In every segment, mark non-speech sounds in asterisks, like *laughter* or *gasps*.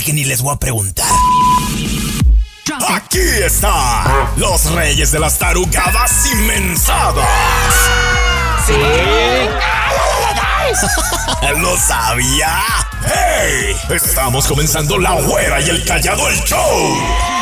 Que ni les voy a preguntar. Aquí están los reyes de las tarugadas inmensadas. Sí. *laughs* ¿Lo sabía? ¡Hey! Estamos comenzando La Güera y el Callado el Show.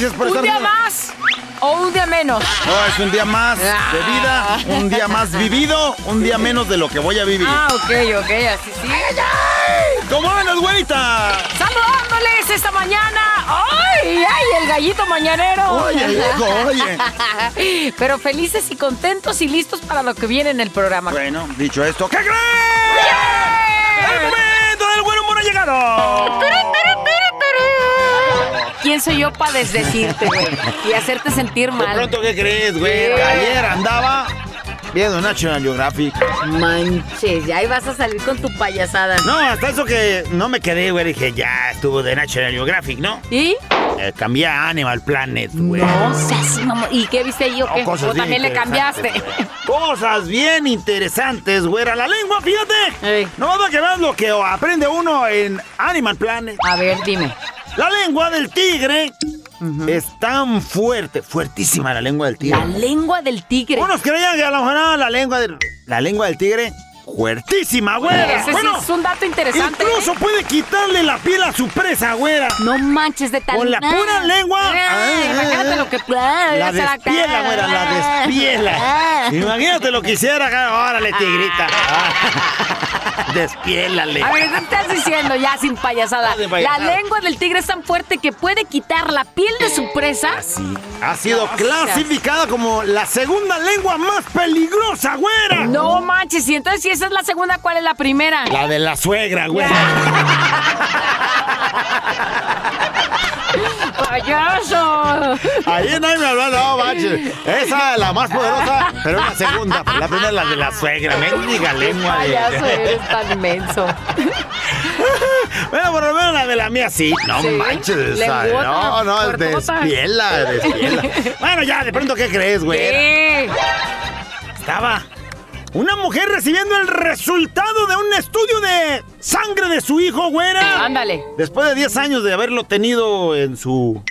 Gracias por ¿Un día más o un día menos? No, es un día más de vida, un día más vivido, un día menos de lo que voy a vivir. Ah, ok, ok, así sí. ¿Cómo andas, güerita? Saludándoles esta mañana. ¡Ay, ay, el gallito mañanero! Oye, viejo, oye. *laughs* Pero felices y contentos y listos para lo que viene en el programa. Bueno, dicho esto, ¿qué crees? ¿Quién soy yo para desdecirte, güey? Y hacerte sentir De mal. pronto, ¿qué crees, güey? ¿Qué? Ayer andaba viendo National Geographic. Manches, ya ahí vas a salir con tu payasada. No, hasta eso que no me quedé, güey. Dije, ya estuvo de National Geographic, ¿no? ¿Y? Eh, cambié a Animal Planet, güey. No seas mamón. ¿Y qué viste o No, qué? cosas ¿O bien también le cambiaste? güey. Cosas bien interesantes, güera. La lengua, fíjate. Ey. No va que veas lo que aprende uno en Animal Planet. A ver, dime. La lengua del tigre es tan fuerte, fuertísima la lengua del tigre. La lengua del tigre. Unos creían que a lo mejor no, la lengua del la lengua del tigre fuertísima, güera. Ese sí es un dato interesante. Incluso puede quitarle la piel a su presa, güera. No manches de tal. Con la pura lengua. Ay, ah, imagínate lo que. Ah, La despiela, güera, la Ah. despiela. Imagínate lo que hiciera. Órale, tigrita. Ah. *laughs* Despiélale. A ver, ¿qué estás diciendo ya sin payasada? No, sin payasada. La lengua del tigre es tan fuerte que puede quitar la piel de su presa. Sí. Ha sido No, clasificada como la segunda lengua más peligrosa, güera. No manches, y entonces si esa es la segunda, ¿cuál es la primera? La de la suegra, güera. *laughs* ¡Payaso! Ahí nadie me habló, no, manches. Esa es la más poderosa, pero es la segunda. La primera es la de la suegra. Mendiga lengua. de- Payaso, eres tan inmenso. Bueno, por lo menos la de la mía sí. No Sí. manches. Lengüota, No, no, despiela, despiela. bueno, ya, de pronto, ¿qué crees, güey? ¿Qué? Estaba una mujer recibiendo el resultado de un estudio de sangre de su hijo, güera. Ándale. Después de 10 años de haberlo tenido en su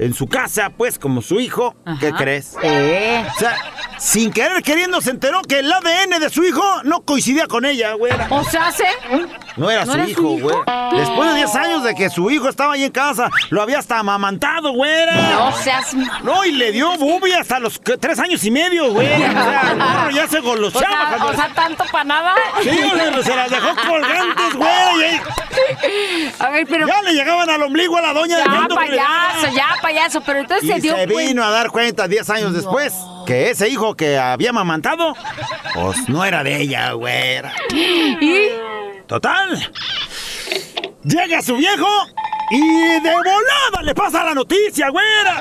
en su casa, pues como su hijo, ¿qué crees? ¿Qué? O sea, sin querer queriendo se enteró que el ADN de su hijo no coincidía con ella, güera. O ¿se? No era ¿No su era su hijo, hijo? güey. Después de 10 años de que su hijo estaba ahí en casa, lo había hasta amamantado, güera. No seas No, y le dio bubi hasta los tres años y medio, güey. O sea, ya se O goloseaba. sea, cuando- o sea, tanto para nada. Sí, güey, se las dejó colgantes, güey. A ver, pero. Ya le llegaban al ombligo a la doña de Ya, tanto que le payaso, daba. ya, payaso. Pero entonces Y se dio se cuenta. vino a dar cuenta 10 años después que ese hijo que había amamantado, pues no era de ella, güera. *gasps* Y. Total. Llega su viejo y de volada le pasa la noticia, güera.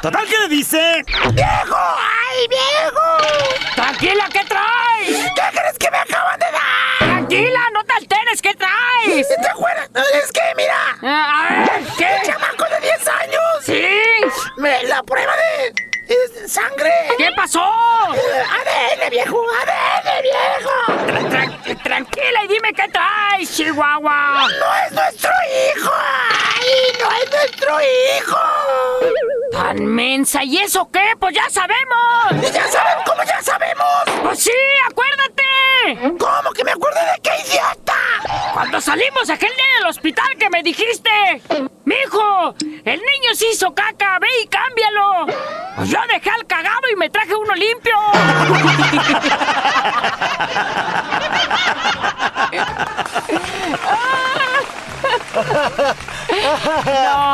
Total, ¿qué le dice? ¡Viejo! ¡Ay, viejo! Tranquila, ¿qué traes? ¿Qué crees que me acaban de dar? Tranquila, no te alteres, ¿qué traes? ¿Te acuerdas? Es que, mira, Ah, A ver, ¿qué? chamaco de 10 años. Sí. Me- la prueba de, de sangre. ¿Qué pasó? ADN, viejo, ADN, viejo. Tra- tra- tranquila y dime qué traes, Chihuahua. No es nuestro hijo. Ay, no es nuestro hijo. ¿Y eso qué? Pues ya sabemos. Ya saben cómo ya sabemos. Pues sí, acuérdate. ¿Cómo que me acuerdo de qué idiota? Cuando salimos aquel día del hospital que me dijiste, mijo, el niño se hizo caca, ve y cámbialo. Pues yo dejé al cagado y me traje uno limpio. *laughs* No.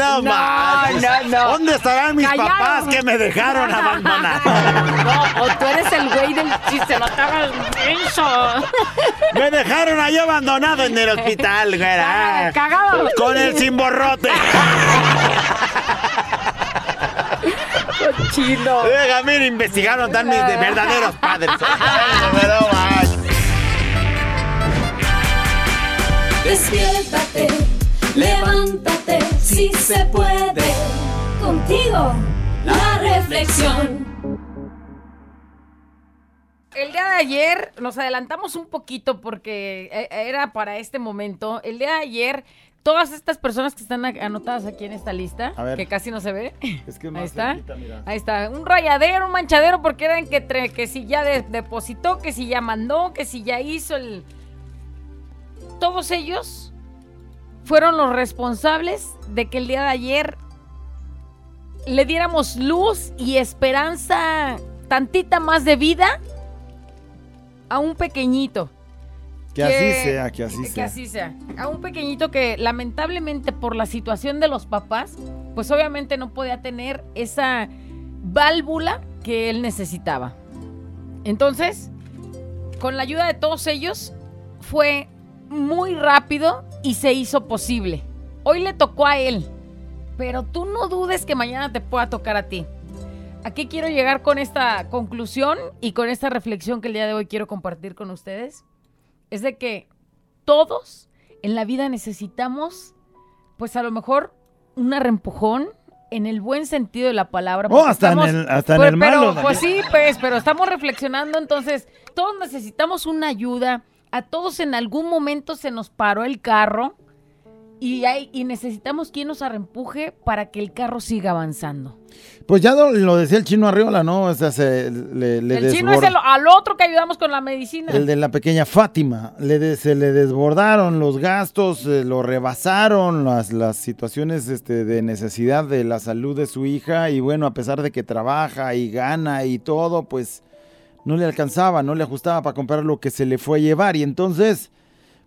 Ah, no, No, no, no. ¿Dónde estarán mis papás que me dejaron abandonar? No, o tú eres el güey del chiste, no te hagas menso. me dejaron ahí abandonado en el hospital, güera. Cagado. Con el cimborrote. Chino. Oiga, mira, investigaron tan mis de verdaderos padres. *laughs* Despiértate, levántate, si se puede. Contigo, la reflexión. El día de ayer nos adelantamos un poquito porque eh, era para este momento. El día de ayer, todas estas personas que están anotadas aquí en esta lista, A ver. que casi no se ve. Es que Ahí más está. Ahí está. Un rayadero, un manchadero, porque eran que, tre- que si ya de- depositó, que si ya mandó, que si ya hizo el. Todos ellos fueron los responsables de que el día de ayer le diéramos luz y esperanza, tantita más de vida a un pequeñito. Que así sea, que así que sea. así sea. A un pequeñito que lamentablemente por la situación de los papás, pues obviamente no podía tener esa válvula que él necesitaba. Entonces, con la ayuda de todos ellos, fue muy rápido y se hizo posible. Hoy le tocó a él, pero tú no dudes que mañana te pueda tocar a ti. ¿A qué quiero llegar con esta conclusión y con esta reflexión que el día de hoy quiero compartir con ustedes? Es de que todos en la vida necesitamos, pues a lo mejor, un arrempujón en el buen sentido de la palabra. Oh, hasta en el- hasta en pues, pero, malo, Pues sí, pues, pero estamos reflexionando, entonces, todos necesitamos una ayuda. A todos en algún momento se nos paró el carro y, hay, y necesitamos quien nos arrempuje para que el carro siga avanzando. Pues ya lo, lo decía el chino Arriola, ¿no? O sea, se, le, le el chino es el- al otro que ayudamos con la medicina. El de la pequeña Fátima. Le de- se le desbordaron los gastos, eh, lo rebasaron las, las situaciones este, de necesidad de la salud de su hija. Y bueno, a pesar de que trabaja y gana y todo, pues no le alcanzaba, no le ajustaba para comprar lo que se le fue a llevar. Y entonces,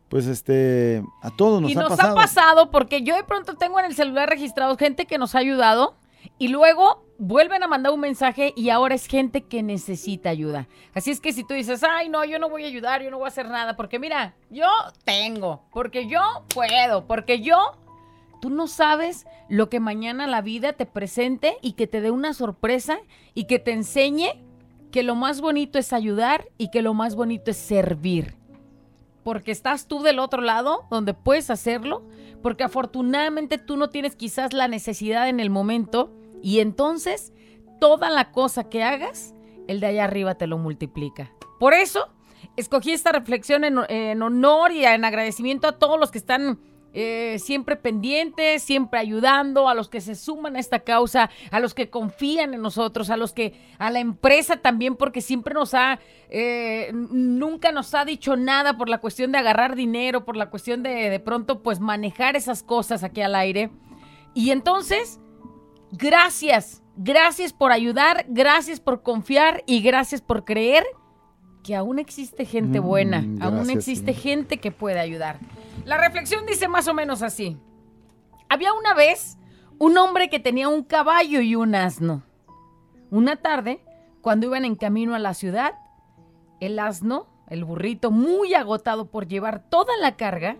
pues este, a todos nos y ha nos pasado. ha pasado porque yo de pronto tengo en el celular registrado gente que nos ha ayudado y luego vuelven a mandar un mensaje y ahora es gente que necesita ayuda. Así es que si tú dices, ay, no, yo no voy a ayudar, yo no voy a hacer nada, porque mira, yo tengo, porque yo puedo, porque yo... Tú no sabes lo que mañana la vida te presente y que te dé una sorpresa y que te enseñe que lo más bonito es ayudar y que lo más bonito es servir porque estás tú del otro lado donde puedes hacerlo, porque afortunadamente tú no tienes quizás la necesidad en el momento y entonces toda la cosa que hagas, el de allá arriba te lo multiplica. Por eso escogí esta reflexión en, en honor y en agradecimiento a todos los que están eh, siempre pendientes, siempre ayudando a los que se suman a esta causa, a los que confían en nosotros, a los que, a la empresa también, porque siempre nos ha, eh, nunca nos ha dicho nada por la cuestión de agarrar dinero, por la cuestión de de pronto pues manejar esas cosas aquí al aire. Y entonces, gracias, gracias por ayudar, gracias por confiar y gracias por creer que aún existe gente Mm, buena, aún existe gente que puede ayudar. La reflexión dice más o menos así. Había una vez un hombre que tenía un caballo y un asno. Una tarde, cuando iban en camino a la ciudad, el asno, el burrito, muy agotado por llevar toda la carga,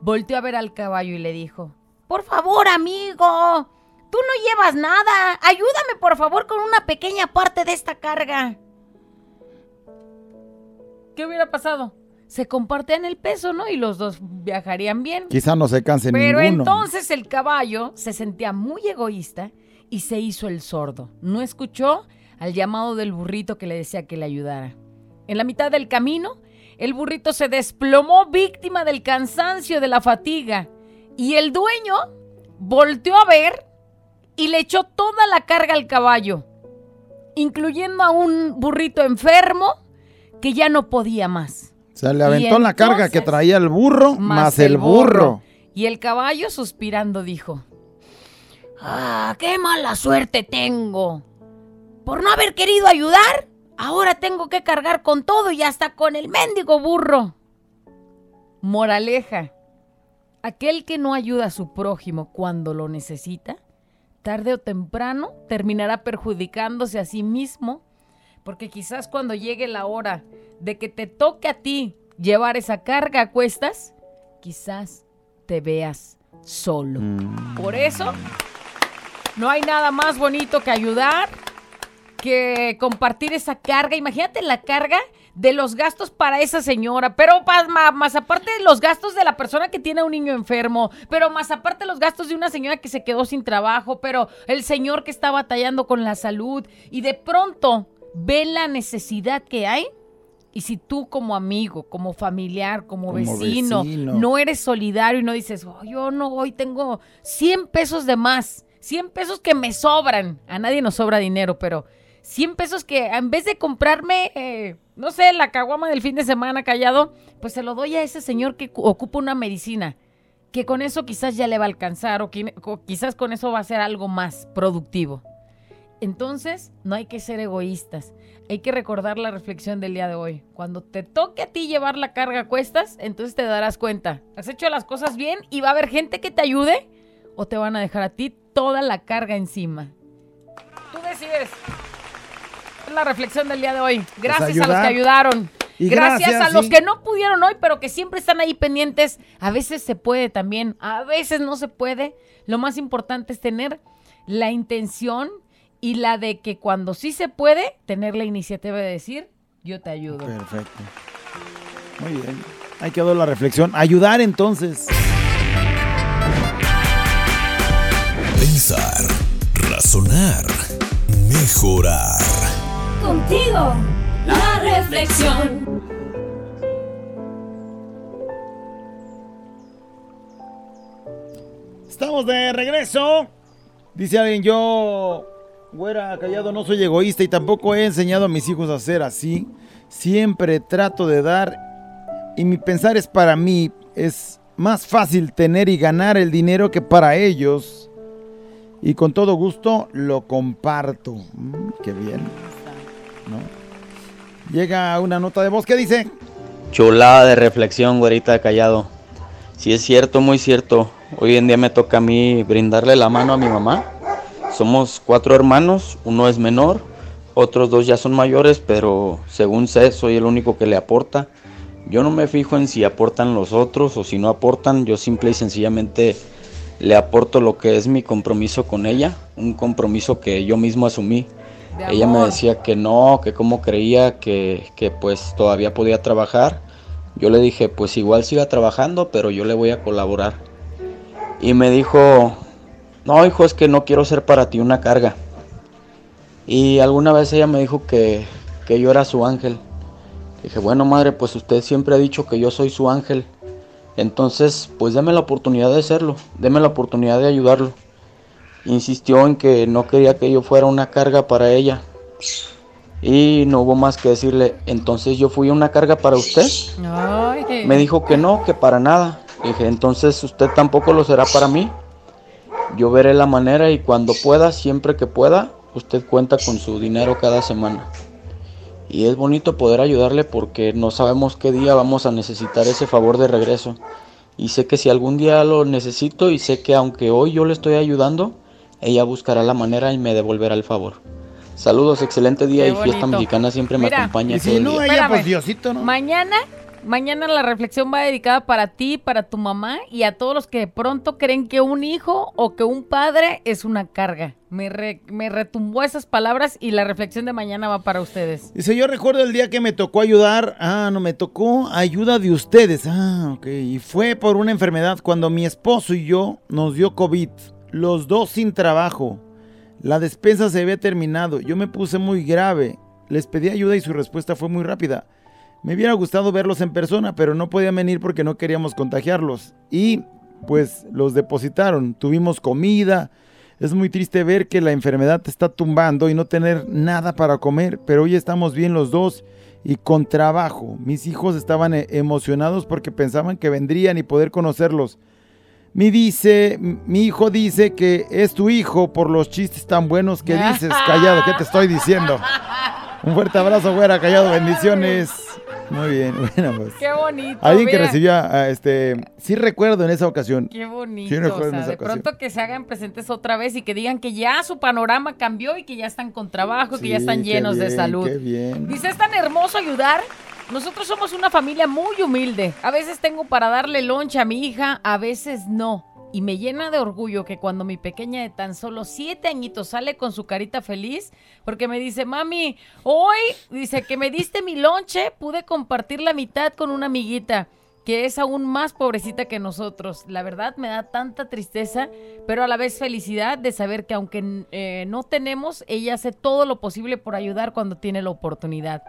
volteó a ver al caballo y le dijo, Por favor, amigo, tú no llevas nada. Ayúdame, por favor, con una pequeña parte de esta carga. ¿Qué hubiera pasado? Se compartían el peso, ¿no? Y los dos viajarían bien. Quizá no se canse Pero ninguno. entonces el caballo se sentía muy egoísta y se hizo el sordo. No escuchó al llamado del burrito que le decía que le ayudara. En la mitad del camino, el burrito se desplomó víctima del cansancio, de la fatiga. Y el dueño volteó a ver y le echó toda la carga al caballo, incluyendo a un burrito enfermo que ya no podía más. O sea, le aventó la carga que traía el burro más, el burro. Y el caballo suspirando dijo, ¡Ah, qué mala suerte tengo! Por no haber querido ayudar, ahora tengo que cargar con todo y hasta con el mendigo burro. Moraleja, aquel que no ayuda a su prójimo cuando lo necesita, tarde o temprano terminará perjudicándose a sí mismo, porque quizás cuando llegue la hora de que te toque a ti llevar esa carga a cuestas, quizás te veas solo. Mm. Por eso, no hay nada más bonito que ayudar, que compartir esa carga. Imagínate la carga de los gastos para esa señora, pero más, aparte de los gastos de la persona que tiene un niño enfermo, pero más aparte los gastos de una señora que se quedó sin trabajo, pero el señor que está batallando con la salud y de pronto ve la necesidad que hay. Y si tú como amigo, como familiar, como, Como vecino, vecino. no eres solidario y no dices, "Oh, yo no, hoy tengo 100 pesos de más, 100 pesos que me sobran. A nadie nos sobra dinero, pero 100 pesos que en vez de comprarme, eh, no sé, la caguama del fin de semana callado, pues se lo doy a ese señor que cu- ocupa una medicina, que con eso quizás ya le va a alcanzar o, o quizás con eso va a ser algo más productivo. Entonces, no hay que ser egoístas. Hay que recordar la reflexión del día de hoy. Cuando te toque a ti llevar la carga a cuestas, entonces te darás cuenta. Has hecho las cosas bien y va a haber gente que te ayude o te van a dejar a ti toda la carga encima. Tú decides. Es la reflexión del día de hoy. Gracias a los que ayudaron. Y gracias, gracias, a los sí. que no pudieron hoy, pero que siempre están ahí pendientes. A veces se puede también, a veces no se puede. Lo más importante es tener la intención y la de que cuando sí se puede, tener la iniciativa de decir, yo te ayudo. Perfecto. Muy bien. Ahí quedó la reflexión. Ayudar entonces. Pensar, razonar, mejorar. Contigo, la reflexión. Estamos de regreso. Dice alguien, yo, güera, callado, no soy egoísta y tampoco he enseñado a mis hijos a ser así. Siempre trato de dar y mi pensar es para mí. Es más fácil tener y ganar el dinero que para ellos. Y con todo gusto lo comparto. Mm, qué bien. ¿No? Llega una nota de voz que dice... Chulada de reflexión, güerita callado. Si es cierto, muy cierto. Hoy en día me toca a mí brindarle la mano a mi mamá. Somos cuatro hermanos, uno es menor, otros dos ya son mayores, pero según sé, soy el único que le aporta. Yo no me fijo en si aportan los otros o si no aportan, yo simple y sencillamente le aporto lo que es mi compromiso con ella, un compromiso que yo mismo asumí. Ella me decía que no, que como creía que, que pues todavía podía trabajar. Yo le dije, pues igual siga trabajando, pero yo le voy a colaborar. Y me dijo, no hijo, es que no quiero ser para ti una carga. Y alguna vez ella me dijo que, que yo era su ángel. Dije, bueno madre, pues usted siempre ha dicho que yo soy su ángel. Entonces, pues deme la oportunidad de hacerlo, deme la oportunidad de ayudarlo. Insistió en que no quería que yo fuera una carga para ella. Y no hubo más que decirle, entonces yo fui una carga para usted. Ay. Me dijo que no, que para nada. Dije, entonces usted tampoco lo será para mí. Yo veré la manera y cuando pueda, siempre que pueda, usted cuenta con su dinero cada semana. Y es bonito poder ayudarle porque no sabemos qué día vamos a necesitar ese favor de regreso. Y sé que si algún día lo necesito y sé que aunque hoy yo le estoy ayudando, ella buscará la manera y me devolverá el favor. Saludos, excelente día Qué y fiesta mexicana siempre me acompaña Y todo si el no, día. ella, Espérame. pues Diosito, ¿no? Mañana, mañana la reflexión va dedicada para ti, para tu mamá y a todos los que de pronto creen que un hijo o que un padre es una carga. Me, re- retumbó esas palabras y la reflexión de mañana va para ustedes. Dice, yo recuerdo el día que me tocó ayudar. Ah, no, me tocó ayuda de ustedes. Ah, ok. Y fue por una enfermedad cuando mi esposo y yo nos dio COVID. Los dos sin trabajo. La despensa se había terminado. Yo me puse muy grave. Les pedí ayuda y su respuesta fue muy rápida. Me hubiera gustado verlos en persona, pero no podían venir porque no queríamos contagiarlos. Y pues los depositaron. Tuvimos comida. Es muy triste ver que la enfermedad te está tumbando y no tener nada para comer, pero hoy estamos bien los dos y con trabajo. Mis hijos estaban eh, emocionados porque pensaban que vendrían y poder conocerlos. Mi dice, mi hijo dice que es tu hijo por los chistes tan buenos que dices, *laughs* callado, ¿qué te estoy diciendo? *laughs* Un fuerte abrazo, güera, callado, bendiciones. Muy bien, *laughs* bueno, pues. Qué bonito. Alguien que mira. ah, este, sí recuerdo en esa ocasión. Qué bonito. Sí, recuerdo o en esa de ocasión. pronto que se hagan presentes otra vez y que digan que ya su panorama cambió y que ya están con trabajo, que ya están llenos de salud. Qué bien. Dice, es tan hermoso ayudar. Nosotros somos una familia muy humilde. A veces tengo para darle loncha a mi hija, a veces no. Y me llena de orgullo que cuando mi pequeña de tan solo siete añitos sale con su carita feliz, porque me dice, mami, hoy, dice que me diste mi lonche, pude compartir la mitad con una amiguita que es aún más pobrecita que nosotros. La verdad me da tanta tristeza, pero a la vez felicidad de saber que aunque eh, no tenemos, ella hace todo lo posible por ayudar cuando tiene la oportunidad.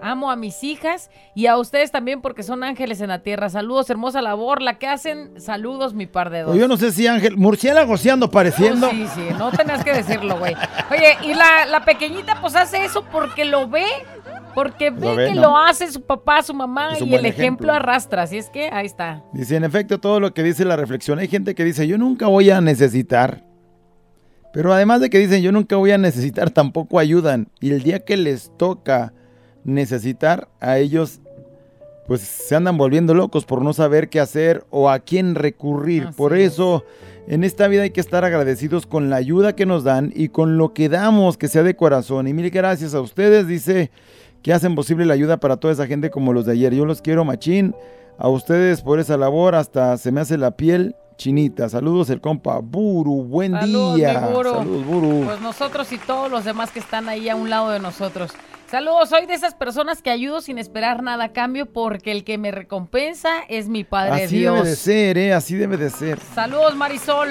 Amo a mis hijas y a ustedes también porque son ángeles en la tierra. Saludos, hermosa labor, la que hacen. Saludos, mi par de dos. O yo no sé si Ángel, murciélago sí ando pareciendo. Sí, sí, no tenías que decirlo, güey. Oye, y la, la pequeñita pues hace eso porque lo ve, porque ve, que ¿no? lo hace su papá, su mamá y el ejemplo. arrastra. Así es que ahí está. Dice, en efecto, todo lo que dice la reflexión. Hay gente que dice, yo nunca voy a necesitar. Pero además de que dicen, yo nunca voy a necesitar, tampoco ayudan. Y el día que les toca necesitar, a ellos, pues se andan volviendo locos por no saber qué hacer o a quién recurrir. Así por es. eso, en esta vida hay que estar agradecidos con la ayuda que nos dan y con lo que damos, que sea de corazón. Y mil gracias a ustedes, dice, que hacen posible la ayuda para toda esa gente como los de ayer. Yo los quiero, machín. A ustedes por esa labor, hasta se me hace la piel chinita. Saludos, el compa Buru. Buen Salud, día. Buru. Saludos, Buru. Pues nosotros y todos los demás que están ahí a un lado de nosotros. Saludos, soy de esas personas que ayudo sin esperar nada a cambio porque el que me recompensa es mi Padre Así Dios. debe de ser, ¿eh? Así debe de ser. Saludos, Marisol.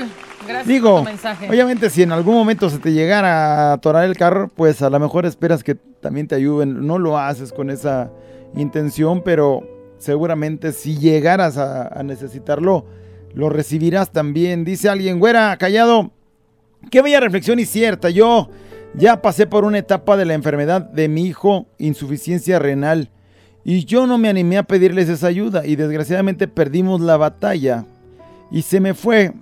Gracias por tu mensaje. obviamente si en algún momento se te llegara a atorar el carro, pues a lo mejor esperas que también te ayuden. No lo haces con esa intención, pero seguramente si llegaras a, necesitarlo, lo recibirás también. Dice alguien, güera, callado. Qué bella reflexión y cierta. Yo ya pasé por una etapa de la enfermedad de mi hijo, insuficiencia renal, y yo no me animé a pedirles esa ayuda y desgraciadamente perdimos la batalla y se me fue.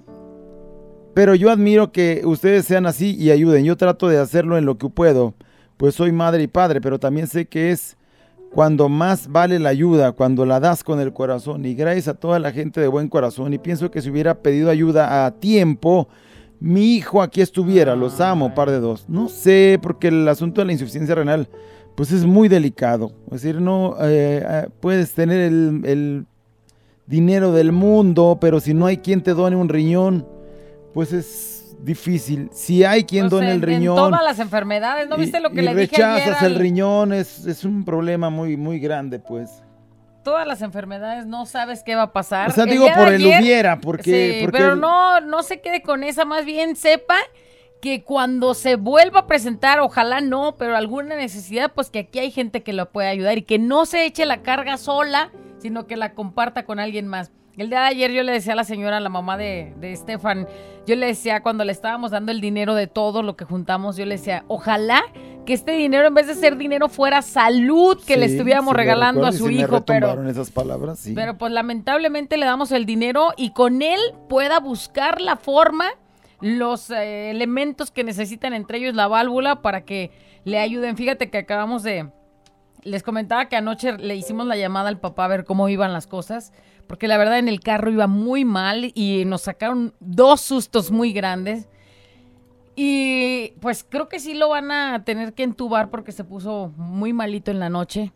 Pero yo admiro que ustedes sean así y ayuden. Yo trato de hacerlo en lo que puedo, pues soy madre y padre, pero también sé que es cuando más vale la ayuda, cuando la das con el corazón. Y gracias a toda la gente de buen corazón. Y pienso que si hubiera pedido ayuda a tiempo, mi hijo aquí estuviera. Los amo, par de dos. No sé, porque el asunto de la insuficiencia renal, pues es muy delicado. Es decir, no eh, eh, puedes tener el, el dinero del mundo, pero si no hay quien te done un riñón, pues es difícil. Si hay quien Pues done el riñón. En todas las enfermedades, ¿no y- viste lo que y le dije rechazas ayer? el riñón, es, es un problema muy, muy grande, pues. Todas las enfermedades no sabes qué va a pasar. O sea, El digo por el ayer- hubiera, porque... Sí, porque pero no, no se quede con esa, más bien sepa que cuando se vuelva a presentar, ojalá no, pero alguna necesidad, pues que aquí hay gente que lo puede ayudar y que no se eche la carga sola, sino que la comparta con alguien más. El día de ayer yo le decía a la señora, la mamá de, de Estefan, yo le decía cuando le estábamos dando el dinero de todo lo que juntamos, yo le decía, ojalá que este dinero en vez de ser dinero fuera salud que le estuviéramos regalando a su hijo, pero esas palabras, sí. pero pues lamentablemente le damos el dinero y con él pueda buscar la forma, los eh, elementos que necesitan, entre ellos la válvula, para que le ayuden. Fíjate que acabamos de... Les comentaba que anoche le hicimos la llamada al papá a ver cómo iban las cosas, porque la verdad en el carro iba muy mal y nos sacaron dos sustos muy grandes. Y pues creo que sí lo van a tener que entubar porque se puso muy malito en la noche.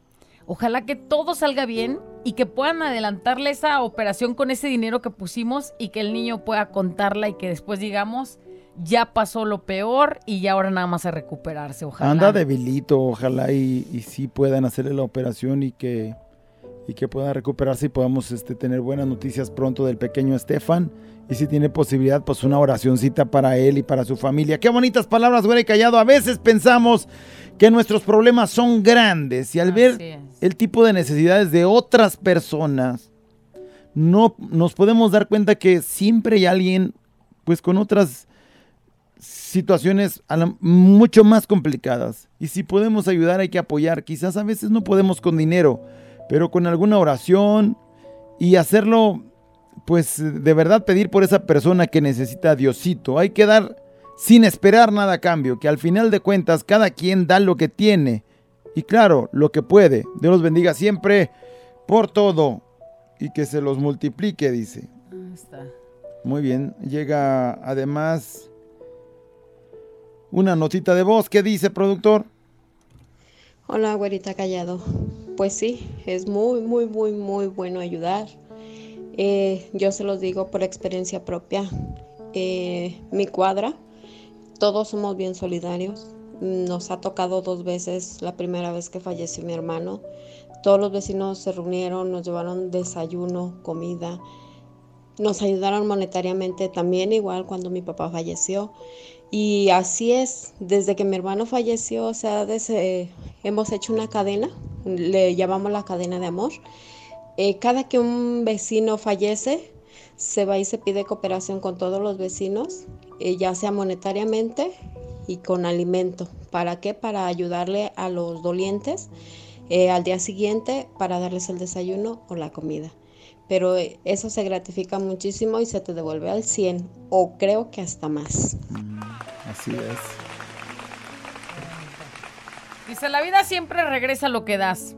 Ojalá que todo salga bien y que puedan adelantarle esa operación con ese dinero que pusimos y que el niño pueda contarla y que después digamos, ya pasó lo peor y ya ahora nada más a recuperarse. Ojalá. Anda debilito, ojalá y, y sí puedan hacerle la operación y que, y que pueda recuperarse y podamos este, tener buenas noticias pronto del pequeño Estefan. Y si tiene posibilidad, pues una oracioncita para él y para su familia. Qué bonitas palabras, güey, callado. A veces pensamos que nuestros problemas son grandes y al ver es. el tipo de necesidades de otras personas, no nos podemos dar cuenta que siempre hay alguien, pues con otras situaciones mucho más complicadas. Y si podemos ayudar, hay que apoyar. Quizás a veces no podemos con dinero, pero con alguna oración y hacerlo, pues de verdad pedir por esa persona que necesita a Diosito. Hay que dar sin esperar nada a cambio, que al final de cuentas cada quien da lo que tiene. Y claro, lo que puede. Dios los bendiga siempre por todo y que se los multiplique, dice. Ahí está. Muy bien, llega además una notita de voz. ¿Qué dice, productor? Hola, güerita callado. Pues sí, es muy, muy, muy, muy bueno ayudar. Eh, yo se los digo por experiencia propia. Eh, mi cuadra, todos somos bien solidarios. Nos ha tocado dos veces, la primera vez que falleció mi hermano. Todos los vecinos se reunieron, nos llevaron desayuno, comida. Nos ayudaron monetariamente también, igual cuando mi papá falleció. Y así es, desde que mi hermano falleció, o sea, desde- hemos hecho una cadena, le llamamos la cadena de amor. Eh, cada que un vecino fallece, se va y se pide cooperación con todos los vecinos, eh, ya sea monetariamente y con alimento. ¿Para qué? Para ayudarle a los dolientes eh, al día siguiente para darles el desayuno o la comida. Pero eh, eso se gratifica muchísimo y se te devuelve al 100 o creo que hasta más. Así es. Dice, la vida siempre regresa lo que das.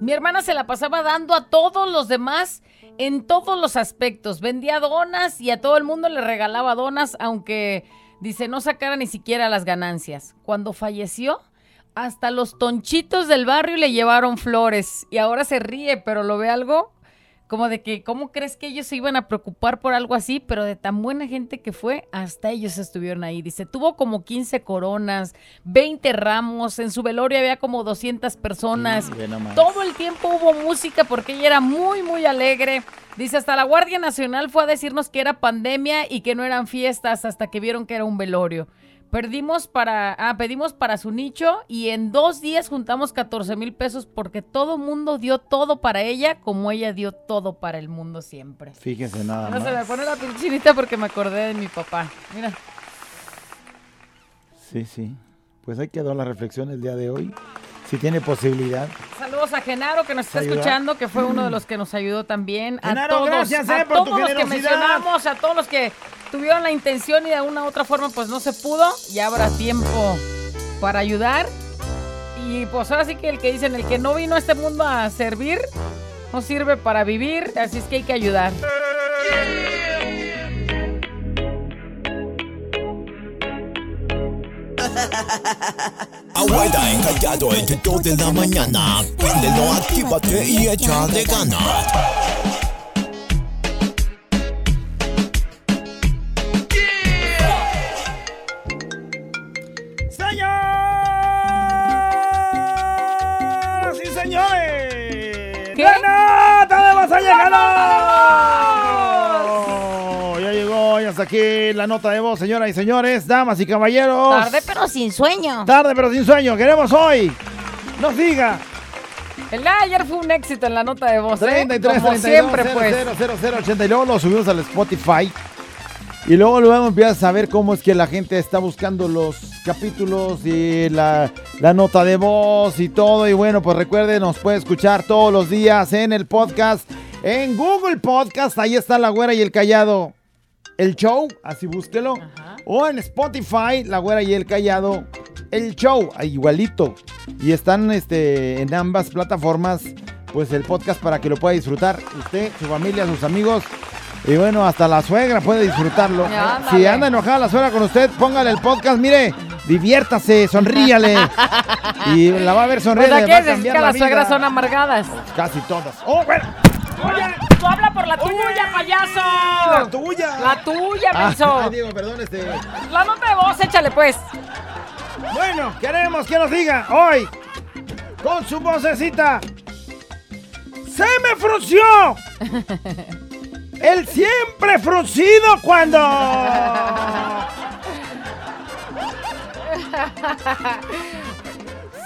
Mi hermana se la pasaba dando a todos los demás en todos los aspectos. Vendía donas y a todo el mundo le regalaba donas, aunque dice no sacara ni siquiera las ganancias. Cuando falleció, hasta los tonchitos del barrio le llevaron flores y ahora se ríe, pero lo ve algo como de que, ¿cómo crees que ellos se iban a preocupar por algo así? Pero de tan buena gente que fue, hasta ellos estuvieron ahí. Dice, tuvo como 15 coronas, 20 ramos, en su velorio había como 200 personas. Todo el tiempo hubo música porque ella era muy, muy alegre. Dice, hasta la Guardia Nacional fue a decirnos que era pandemia y que no eran fiestas hasta que vieron que era un velorio. Perdimos para, ah, pedimos para su nicho y en dos días juntamos 14 mil pesos porque todo mundo dio todo para ella como ella dio todo para el mundo siempre. Fíjense nada No se me pone la piel chinita porque me acordé de mi papá. Mira. Sí, sí. Pues ahí quedó la reflexión el día de hoy. Si tiene posibilidad. Saludos a Genaro que nos está escuchando, que fue uno de los que nos ayudó también. A todos, gracias, a eh, tu todos los que mencionamos, a todos los que tuvieron la intención y de una u otra forma pues no se pudo. Ya habrá tiempo para ayudar. Y pues ahora sí que el que dicen, el que no vino a este mundo a servir, no sirve para vivir, así es que hay que ayudar. Abuela encallado entre 2 de la mañana. Préndelo, actívate y échale ganas. Llegado! Ya llegó, ya está aquí la nota de voz, señoras y señores, damas y caballeros. Tarde pero sin sueño. Tarde pero sin sueño. Queremos hoy. Nos diga El de ayer fue un éxito en la nota de voz, ¿eh? 33, Como 32, siempre, 0, pues. 0, 0, 0, 80. Y luego lo subimos al Spotify. Y luego luego empiezas a ver cómo es que la gente está buscando los capítulos y la, la nota de voz y todo. Y bueno, pues recuerden, nos puede escuchar todos los días en el podcast, en Google Podcast. Ahí está la güera y el callado. El show, así búsquelo. O en Spotify, la güera y el callado. El show, igualito. Y están este, en ambas plataformas, pues el podcast para que lo pueda disfrutar usted, su familia, sus amigos. Y bueno, hasta la suegra puede disfrutarlo. Si anda enojada la suegra con usted, póngale el podcast, mire, diviértase, sonríale. *laughs* y la va a ver Pues sonreír. aquí le va a es que las suegras son amargadas. Casi todas. ¡Oh, bueno! Tú habla por la tuya, payaso. ¡La tuya! La tuya, Ah, menso. Diego, perdón, este... La nota de voz, échale pues. Bueno, queremos que nos diga hoy, con su vocecita, ¡Se me frunció! El siempre fruncido cuando... *laughs*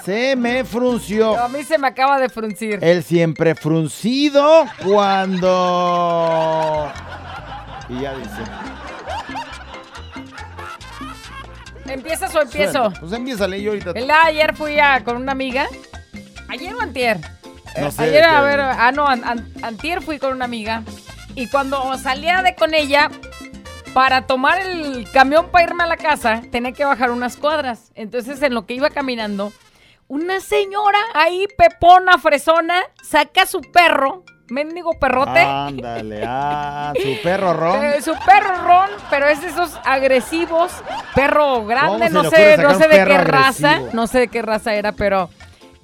Se me frunció. A mí se me acaba de fruncir. El siempre fruncido cuando... Y ya dice. ¿Empiezas o empiezo? Suena. Pues empieza yo ahorita. El de ayer fui a, con una amiga. ¿Ayer o antier? No Eh, sé Ayer, a ver, ah, no, an- an- antier fui con una amiga. Y cuando salía de con ella, para tomar el camión para irme a la casa, tenía que bajar unas cuadras. Entonces, en lo que iba caminando, una señora ahí, pepona, fresona, saca a su perro, mendigo perrote. Ándale, ah, su perro ron. Eh, su perro ron, pero es de esos agresivos, perro grande, no sé, no sé de qué raza, no sé de qué raza era, pero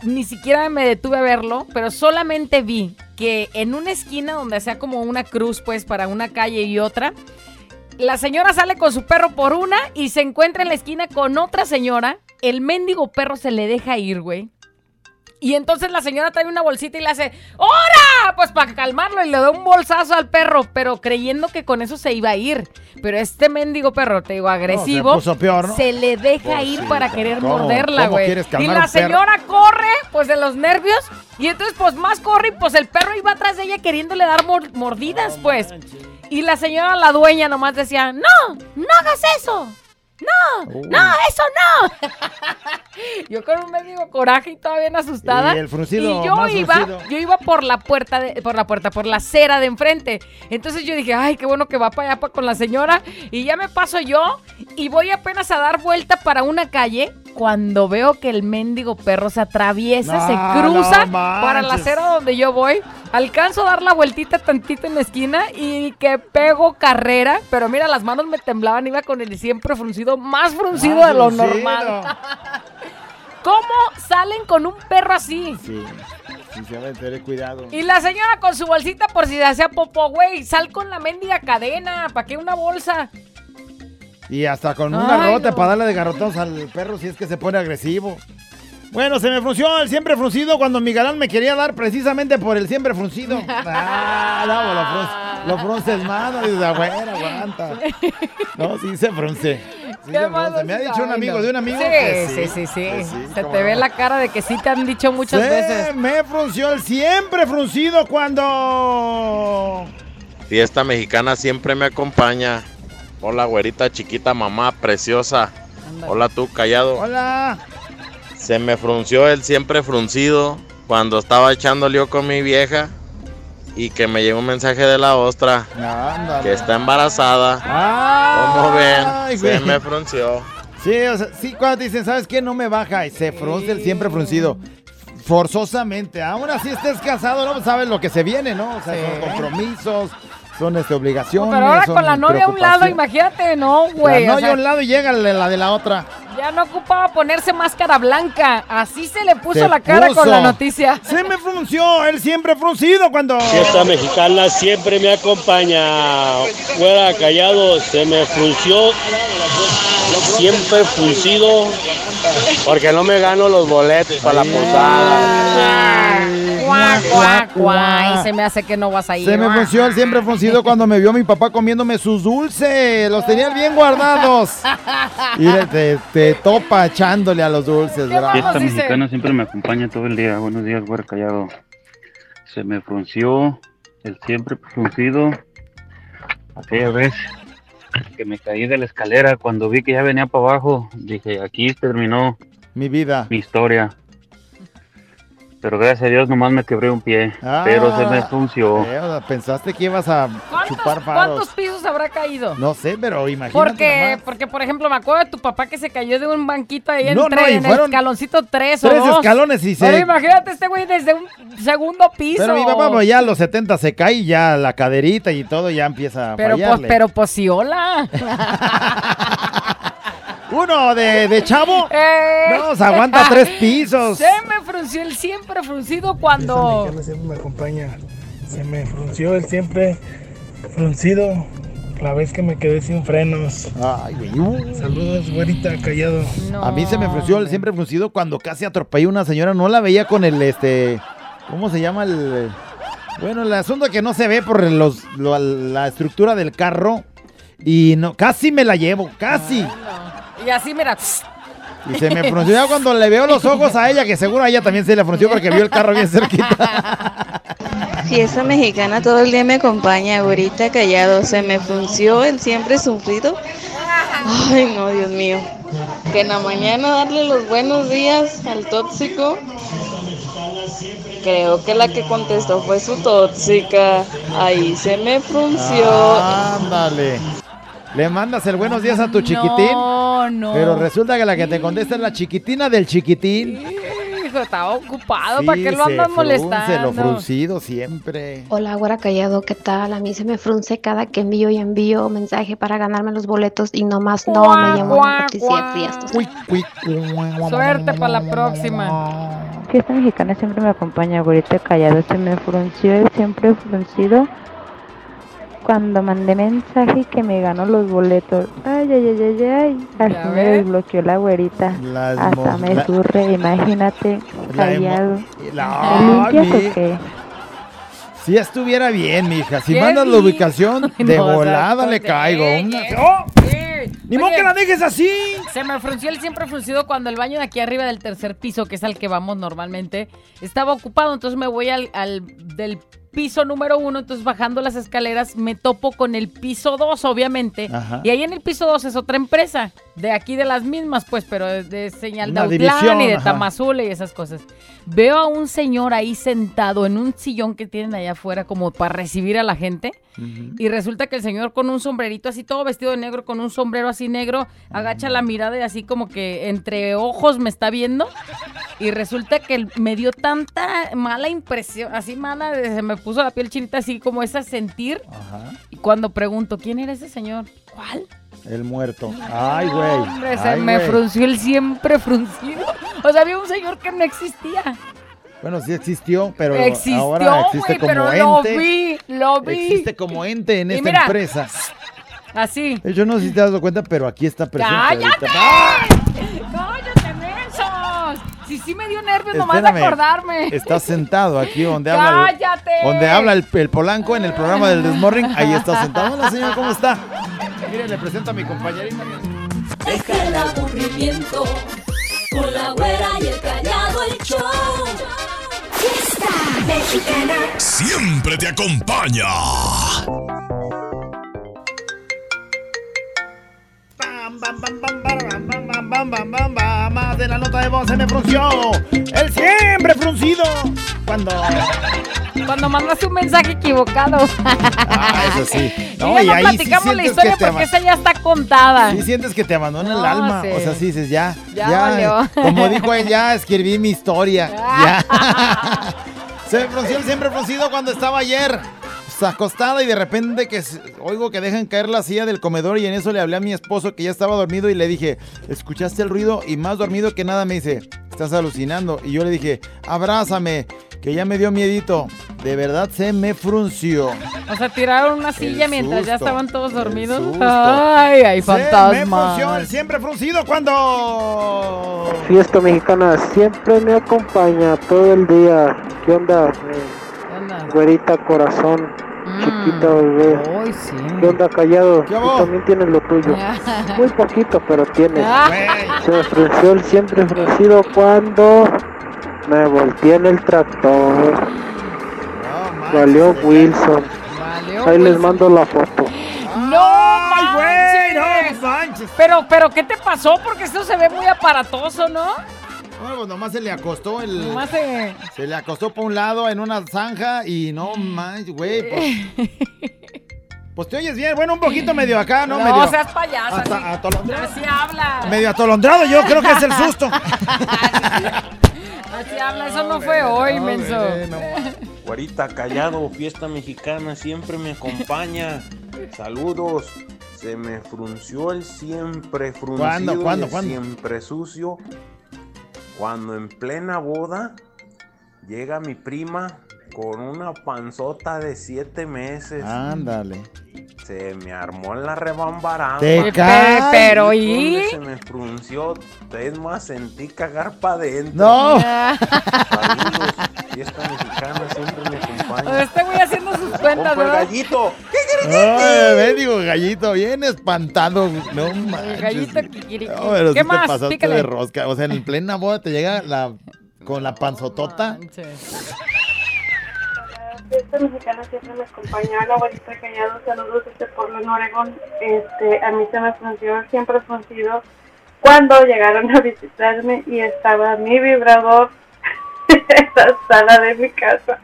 ni siquiera me detuve a verlo, pero solamente vi que en una esquina donde hacía como una cruz, pues, para una calle y otra, la señora sale con su perro por una y se encuentra en la esquina con otra señora, el mendigo perro se le deja ir, güey. Y entonces la señora trae una bolsita y le hace, ¡Hora! Pues para calmarlo y le da un bolsazo al perro, pero creyendo que con eso se iba a ir. Pero este mendigo perro, te digo, agresivo, puso peor, ¿no? se le deja Pues ir sí, para querer ¿cómo? morderla, ¿Cómo güey. Y la señora corre, pues de los nervios, y entonces pues más corre y pues el perro iba atrás de ella queriéndole dar mor- mordidas, pues. Y la señora, la dueña, nomás decía, no, no hagas eso. No, no, eso no. *laughs* yo con un medio coraje y todavía bien asustada. Y el fruncido, Y yo más iba, fruncido. yo iba por la puerta, de- por la puerta, por la acera de enfrente. Entonces yo dije, ay, qué bueno que va para allá con la señora. Y ya me paso yo y voy apenas a dar vuelta para una calle cuando veo que el mendigo perro se atraviesa, No, se cruza para la acera donde yo voy. Alcanzo a dar la vueltita tantito en la esquina y que pego carrera. Pero mira, las manos me temblaban, iba con el siempre fruncido, más fruncido Más de lo fruncido. normal. *laughs* ¿Cómo salen con un perro así? Sí, sí, cuidado. Y la señora con su bolsita por si se hacía popo, güey. Sal con la mendiga cadena. ¿Para qué una bolsa? Y hasta con un Ay, garrote no. para darle de garrotones al perro si es que se pone agresivo. Bueno, se me frunció el siempre fruncido cuando mi galán me quería dar precisamente por el siempre fruncido. *laughs* Ah, no, lo, frun- lo frunces mano, dices, abuela, aguanta. No, sí se frunce. Sí ¿Qué se más frunce. Me ha dicho un amigo de un amigo Sí, que sí, sí, sí. que Se te ve no. la cara de que sí te han dicho muchas Se veces. me frunció el siempre fruncido cuando... Fiesta mexicana siempre me acompaña. Hola, güerita chiquita, mamá preciosa. Hola, tú, callado. Hola. Se me frunció el siempre fruncido cuando estaba echando lío con mi vieja y que me llegó un mensaje de la ostra que está embarazada. Ah, ¿Cómo ven? Ay, Se me frunció. Sí, o sea, sí, cuando te dicen, ¿sabes qué? No me baja y se frunce el siempre fruncido. Forzosamente. Aún así estés casado, no sabes lo que se viene, ¿no? O sea, Sí. compromisos, son este, obligaciones. Pero ahora son con la novia a un lado, imagínate, no, güey. La o novia sea, a un lado y llega la de la otra. ya no ocupaba ponerse máscara blanca. Así se le puso Se la cara puso. con la noticia. Se me frunció el siempre fruncido cuando... Fiesta mexicana siempre me acompaña. Fuera callado, se me frunció. Siempre fruncido. Porque no me gano los boletos para la posada. Cuá, cuá, cuá. Y se me hace que no vas a ir. Se me frunció el siempre fruncido cuando me vio mi papá comiéndome sus dulces. Los tenía bien guardados. *laughs* Y te, te topa echándole a los dulces, bravo. Esta mexicana siempre me acompaña todo el día. Buenos días, güero callado. Se me frunció el siempre fruncido. Aquella vez que me caí de la escalera, cuando vi que ya venía para abajo, dije, aquí terminó mi vida, mi historia. Pero gracias a Dios nomás me quebré un pie, pero se me frunció. Eh, o sea, pensaste que ibas a chupar ¿Cuántos faros. pisos habrá caído? No sé, pero imagínate Porque, nomás. porque, por ejemplo, me acuerdo de tu papá que se cayó de un banquito ahí No, en, no, en el escaloncito 3 o tres 2. escalones y se- Ahora imagínate este güey desde un segundo piso. Pero mi papá pues, ya a los 70 se cae y ya la caderita y todo ya empieza a Pero pues, fallarle. pero pues sí, hola. Uno de, de chavo. *laughs* Eh. No, se aguanta tres pisos. Se me frunció el siempre fruncido cuando... mexicana siempre me acompaña. Se me frunció el siempre fruncido la vez que me quedé sin frenos. Ay, güey. Saludos, güerita, callado. A mí se me frunció el siempre fruncido cuando casi atropellé a una señora. No la veía con el, este, ¿cómo se llama el? Bueno, el asunto que no se ve por los, lo- la estructura del carro. Y no, casi me la llevo, casi. Y así, mira... Y se me frunció ya cuando le veo los ojos a ella, que seguro a ella también se le frunció porque vio el carro bien cerquita. Fiesta mexicana todo el día me acompaña, güerita callado. Se me frunció el siempre sufrido. Ay, no, Dios mío. Que en la mañana darle los buenos días al tóxico. Creo que la que contestó fue su tóxica. Ahí se me frunció. Ándale. Le mandas el buenos días a tu chiquitín. No, no. Pero resulta que la que te contesta es la chiquitina del chiquitín. Hijo, estaba ocupado. Sí, ¿Para qué lo se frunce, molestando? lo fruncido siempre. Hola, güera callado, ¿qué tal? A mí se me frunce cada que envío y envío mensaje para ganarme los boletos y nomás no me Guau, Patricia. Friastos. Suerte para la próxima. Fiesta mexicana siempre me acompaña, güerita callado. Se me frunció el siempre fruncido cuando mandé mensaje que me ganó los boletos. Ay, ay, ay, ay, ay. Así me desbloqueó la güerita. La Hasta me la- surre, imagínate, La emo- la- ¿Me limpias mi- o qué? Si estuviera bien, mija. Si ¿Qué mandas la ubicación, *laughs* de No, volada le caigo. eh, Una- eh, ¡Oh! eh. ¡Ni modo que la dejes así! Se me frunció el siempre fruncido cuando el baño de aquí arriba del tercer piso, que es al que vamos normalmente, estaba ocupado. Entonces me voy al, al del piso número uno. Entonces bajando las escaleras me topo con el piso dos, obviamente. Ajá. Y ahí en el piso dos es otra empresa. De aquí de las mismas, pues, pero de, de señal de Autlán y de. Tamazula y esas cosas. Veo a un señor ahí sentado en un sillón que tienen allá afuera como para recibir a la gente. Y resulta que el señor con un sombrerito así todo vestido de negro, con un sombrero así negro, agacha la mirada y así como que entre ojos me está viendo. Y resulta que me dio tanta mala impresión, así mala, se me puso la piel chinita así como esa sentir. Y cuando pregunto, ¿quién era ese señor? ¿Cuál? El muerto. Ay, güey. Hombre, se Ay, me güey. frunció el siempre fruncido. O sea, había un señor que no existía. Bueno, sí existió, pero Existió, ahora existe güey, como pero ente. lo vi, lo vi. Existe como ente en Y esta mira, empresa. Así. Yo no sé si te has dado cuenta, pero aquí está presente. ¡Cállate! Sí, me dio nervios nomás de acordarme. Está sentado aquí donde habla. el- ¡Cállate! donde habla el, el Polanco en el programa del Desmorning. Ahí está sentado. Hola, señor, ¿cómo está? Mire, le presento a mi compañerita. Deja el aburrimiento con la güera y el callado el show. Fiesta mexicana. Siempre te acompaña. Bam, bam, bam, bam, De la nota de voz se me frunció. El siempre fruncido. Cuando. Cuando mandaste un mensaje equivocado. Ah, eso sí. *laughs* y ya no platicamos la historia porque esa ya está contada. Sí sientes que te abandona el No, alma. sí. O sea, sí dices, ya. Ya Ya. valió. *laughs* Como dijo él, ya escribí mi historia. *laughs* Ya. Se me frunció el siempre fruncido cuando estaba ayer. Pues, acostada y de repente que oigo que dejan caer la silla del comedor y en eso le hablé a mi esposo que ya estaba dormido y le dije, ¿escuchaste el ruido? Y más dormido que nada me dice, estás alucinando. Y yo le dije, abrázame, que ya me dio miedito de verdad se me frunció. O sea, tiraron una silla El mientras ya estaban todos dormidos. Ay, ay, Se me fantasma. frunció el siempre fruncido cuando... Fiesta mexicana siempre me acompaña todo el día. ¿Qué onda? Güerita corazón, chiquita bebé. ¿Qué onda callado? Tú también tienes lo tuyo. *laughs* Muy poquito, pero tienes. Se me frunció el siempre fruncido cuando me volteé en el tractor. Valió Wilson. Ahí les mando la foto. ¡No manches! no manches! Pero, pero, ¿qué te pasó? Porque esto se ve muy aparatoso, ¿no? No, pues nomás se le acostó el... Nomás se... Se le acostó por un lado en una zanja y no manches, güey. Pues, *laughs* pues te oyes bien. Bueno, un poquito medio acá, ¿no? No, medio, seas payaso. hasta así- atolondrado. Así habla. medio atolondrado, yo creo que es el susto. *laughs* Así habla, eso no fue hoy, menso. Guarita callado, fiesta mexicana, siempre me acompaña. Saludos. Se me frunció el siempre fruncido ¿Cuándo, y cuándo, el cuándo? siempre sucio. Cuando en plena boda llega mi prima con una panzota de siete meses. Ándale. Se me armó en la rebambaramba. Te Pero, ¿y? Se me frunció. Es más, sentí cagar para adentro. No. Saludos. Fiesta mexicana siempre me acompaña. Este güey cuentas, Compa el gallito. Ay, mendigo gallito, bien espantado. No manches. Gallito kikiriki. No, pero ¿Qué sí te más? pasaste Pícale. de rosca. O sea, en plena boda te llega la con la panzotota. Fiesta mexicana siempre me acompaña. La abuelita callado, saludos desde Pueblo en Oregón. Este, a mí se me frunció, siempre fruncido cuando llegaron a visitarme y estaba mi vibrador *laughs* en la sala de mi casa.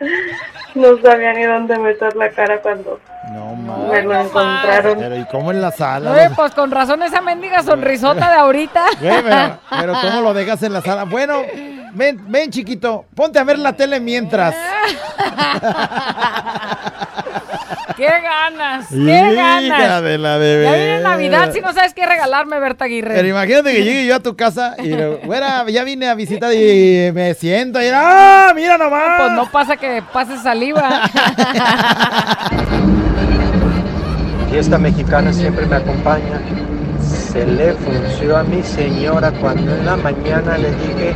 No sabía ni dónde meter la cara cuando No me lo encontraron. Pero ¿y cómo en la sala? Oye, pues con razón esa mendiga sonrisota de ahorita. *laughs* Pero, pero ¿cómo lo dejas en la sala? Bueno, ven, ven chiquito, ponte a ver la tele mientras. *laughs* ¡Qué ganas! ¡Qué Hija ganas! de la bebé. Ya viene Navidad si no sabes qué regalarme, Berta Aguirre. Pero imagínate que llegue yo a tu casa y, güera, ya vine a visitar y me siento y ¡ah, mira nomás! Pues no pasa que pase saliva. *laughs* Fiesta mexicana siempre me acompaña. Se le frunció a mi señora cuando en la mañana le dije,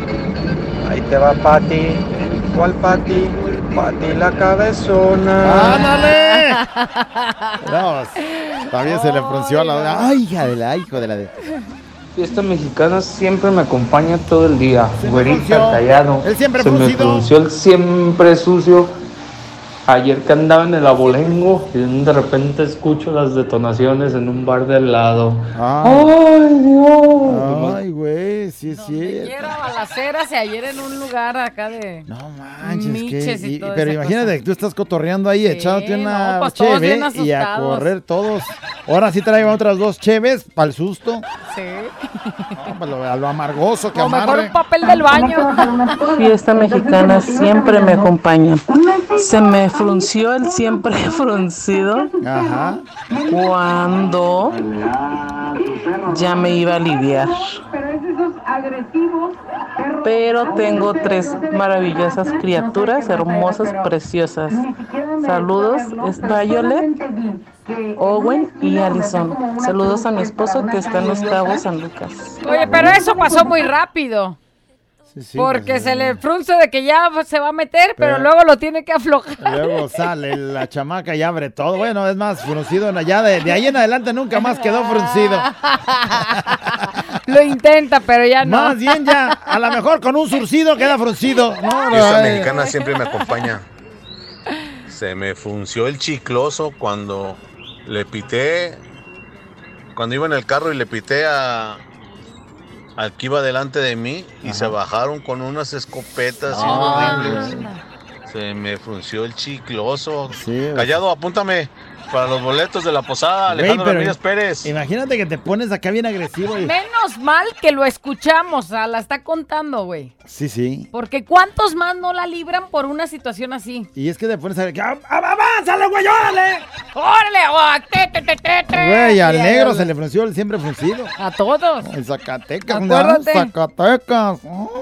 ahí te va Pati. ¿Cuál Pati? Pati la cabezona. ¡Ándale! *laughs* No, también se le frunció a la... ¡Ay, hija de la, hijo de la de... Fiesta mexicana siempre me acompaña todo el día. Güerita frunció. callado. El siempre Se me fruncido. frunció el siempre sucio. Ayer que andaba en el abolengo y de repente escucho las detonaciones en un bar de al lado. ¡Ay, Dios! Ay, güey, sí es cierto. Era balaceras y ayer en un lugar acá de. No manches, Miches que- y y- toda pero esa imagínate cosa. que tú estás cotorreando ahí, echándote una no, pues cheve y a correr todos. Ahora sí traigan otras dos cheves para el susto. Sí. No, para lo, a lo amargoso que O mejor amarre. un papel del baño. Fiesta mexicana siempre me acompaña. Se me frunció el siempre *laughs* fruncido Ajá. cuando ya me iba a aliviar. Pero tengo tres maravillosas criaturas, hermosas, preciosas. Saludos, es Violet, Owen y Allison. Saludos a mi esposo que está en Los Cabos, San Lucas. Oye, pero eso pasó muy rápido. Sí, porque pues, se le frunce de que ya se va a meter, pero, Pero- luego lo tiene que aflojar. Luego sale la chamaca y abre todo. Bueno, es más, fruncido ya de, de ahí en adelante nunca más quedó fruncido. *laughs* Lo intenta, pero ya no. Más bien ya, a lo mejor con un surcido queda fruncido. No, Fiesta ay. mexicana siempre me acompaña. Se me frunció el chicloso cuando le pité, cuando iba en el carro y le pité a al que iba delante de mí y se bajaron con unas escopetas Ah, horribles. Se me frunció el chicloso. Sí, Callado, apúntame para los boletos de la posada, Güey, Alejandro pero Ramírez Pérez. Imagínate que te pones acá bien agresivo. Y... Menos mal que lo escuchamos, la está contando, güey. Sí, sí. Porque ¿cuántos más no la libran por una situación así? Y es que te pones a que, ¡Ah, ¡Avánzale, güey, órale! ¡Órale! oh, te, te, te, te, te! Güey, al Y negro se le frunció el siempre fruncido. A todos. En Zacatecas, Acuérdate. ¿no? Zacatecas. Oh.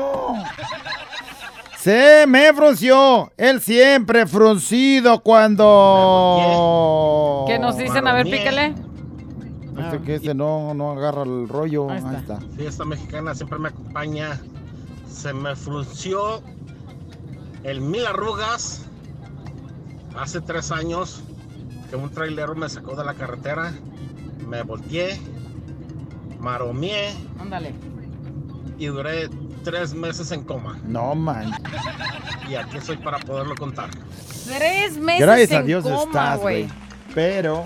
Se me frunció el siempre fruncido cuando. ¿Qué nos dicen? A ver, pícale. Este que este no, no agarra el rollo. Ahí está. Fiesta mexicana siempre me acompaña. Se me frunció el mil arrugas hace tres años que un trailero me sacó de la carretera. Me volteé, maromié Ándale. y duré tres meses en coma. No, man. Y aquí estoy para poderlo contar. Tres meses Gracias a en Dios coma, estás, güey. Pero.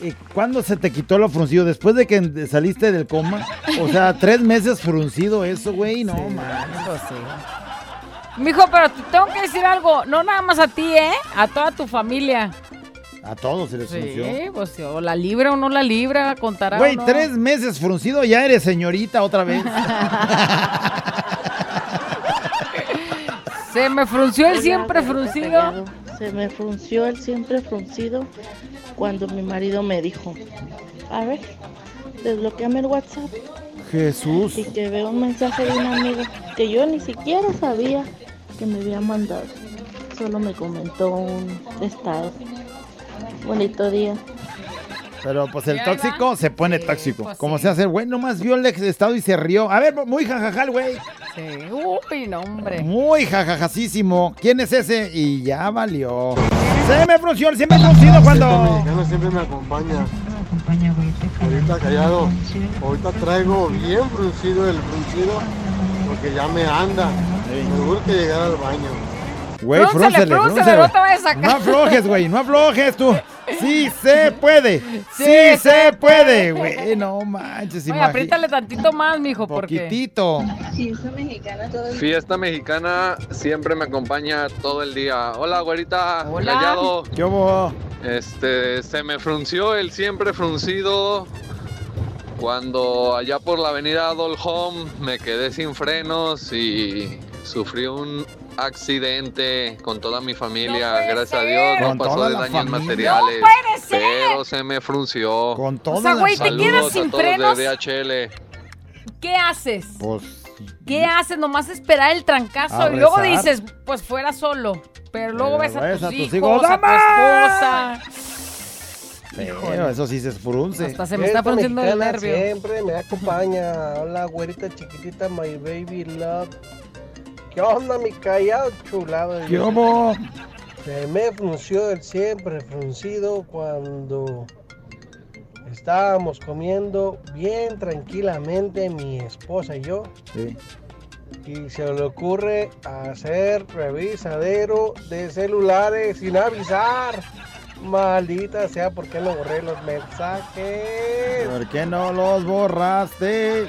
¿Y cuándo se te quitó lo fruncido? ¿Después de que saliste del coma? O sea, tres meses fruncido eso, güey. No, man. Mijo, pero te tengo que decir algo. No nada más a ti, ¿eh? A toda tu familia. A todos se les frunció. Sí, pues sí, o la libra o no la libra, contará Güey, no. tres meses fruncido, ya eres señorita otra vez. *laughs* Se me frunció el siempre fruncido. Se me frunció el siempre fruncido cuando mi marido me dijo, a ver, desbloqueame el WhatsApp Jesús. y que veo un mensaje de un amigo que yo ni siquiera sabía que me había mandado. Solo me comentó un estado. Bonito día. Pero pues el tóxico se pone tóxico. Como se hace, güey, nomás vio el estado y se rió. A ver, muy jajajal, güey. Sí, uy, no, hombre. Muy jajajasísimo. ¿Quién es ese? Y ya valió. Se me frunció el siempre fruncido cuando. mexicano siempre me acompaña. Ahorita callado. Ahorita traigo bien fruncido el fruncido porque ya me anda. Me urge llegar al baño. Güey, Frúncele, frúncele, frúncele, frúncele. no te vayas a sacar. No aflojes, güey, no aflojes tú. *laughs* Sí se puede. Sí, Sí se se puede, güey. No manches, Oye, apriétale tantito más, mijo, porque... Poquitito. Fiesta mexicana todo el Fiesta mexicana siempre me acompaña todo el día. Hola, güerita. Hola. Callado. ¿Qué hubo? Este, se me frunció el siempre fruncido cuando allá por la avenida Adol Home me quedé sin frenos y sufrí un accidente con toda mi familia. Gracias a Dios no Con pasó de daños familia. materiales. ¡No puede ser! Pero se me frunció. Con O sea, güey, te quedas sin frenos. de DHL. ¿Qué haces? Pues. ¿Qué haces? Nomás esperar el trancazo y luego dices, pues fuera solo. Pero luego Pero ves a ves tus, a tus hijos, hijos, a tu esposa. Feo, eso sí se frunce. Hasta se me está frunciendo el nervio. Siempre me acompaña. Hola, güerita chiquitita, my baby love. ¿Qué onda, mi callado chulado? ¿Qué hubo? Se me frunció el siempre fruncido cuando estábamos comiendo bien tranquilamente mi esposa y yo. Sí. Y se le ocurre hacer revisadero de celulares sin avisar. Maldita sea, ¿por qué no borré los mensajes? ¿Por qué no los borraste?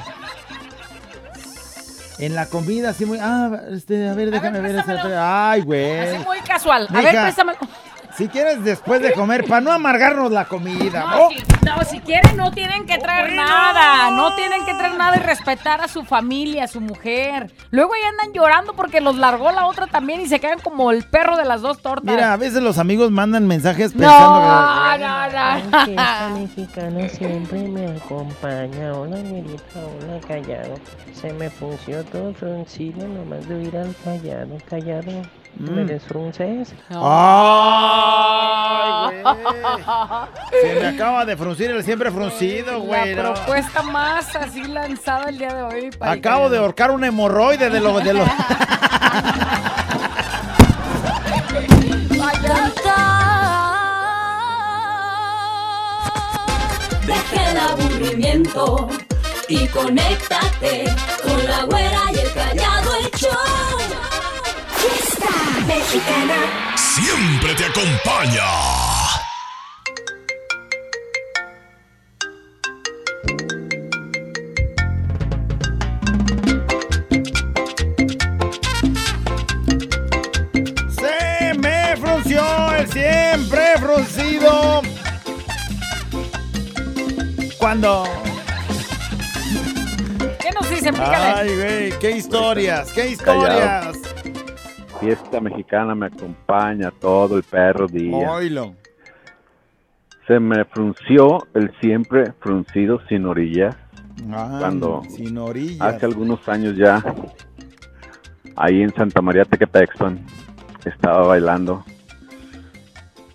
En la comida, así muy. Ah, este, a ver, déjame ver. ese- Ay, güey. Así muy casual. A ver, préstamelo. Si quieres después de comer, para no amargarnos la comida. No, ¿no? si, no, si quieren no tienen que traer nada, no tienen que traer nada y respetar a su familia, a su mujer. Luego ya andan llorando porque los largó la otra también y se quedan como el perro de las dos tortas. Mira, a veces los amigos mandan mensajes no, pensando que. no, Ay, no. Fiesta mexicana siempre me acompaña. Hola, güerita, hola, callado. Se me frunció todo fruncido nomás de ir al callado. Callado, ¿me Mm. desfrunces? ¡Ay, güey! *laughs* Se me acaba de fruncir el siempre fruncido, güey. La propuesta más así lanzada el día de hoy. para Acabo de ahorcar un hemorroide de lo de lo. Deja el aburrimiento y conéctate con la güera y el callado el show. Fiesta mexicana. Siempre te acompaña. Se me frunció el siempre fruncido. Cuando. ¿Qué nos dicen? Pícale. Ay, güey, qué historias, qué historias. Fiesta mexicana me acompaña todo el perro día. Oilo. Se me frunció el siempre fruncido sin orillas Ah, cuando sin orillas. hace algunos años ya ahí en Santa María Tequetexpan. Estaba bailando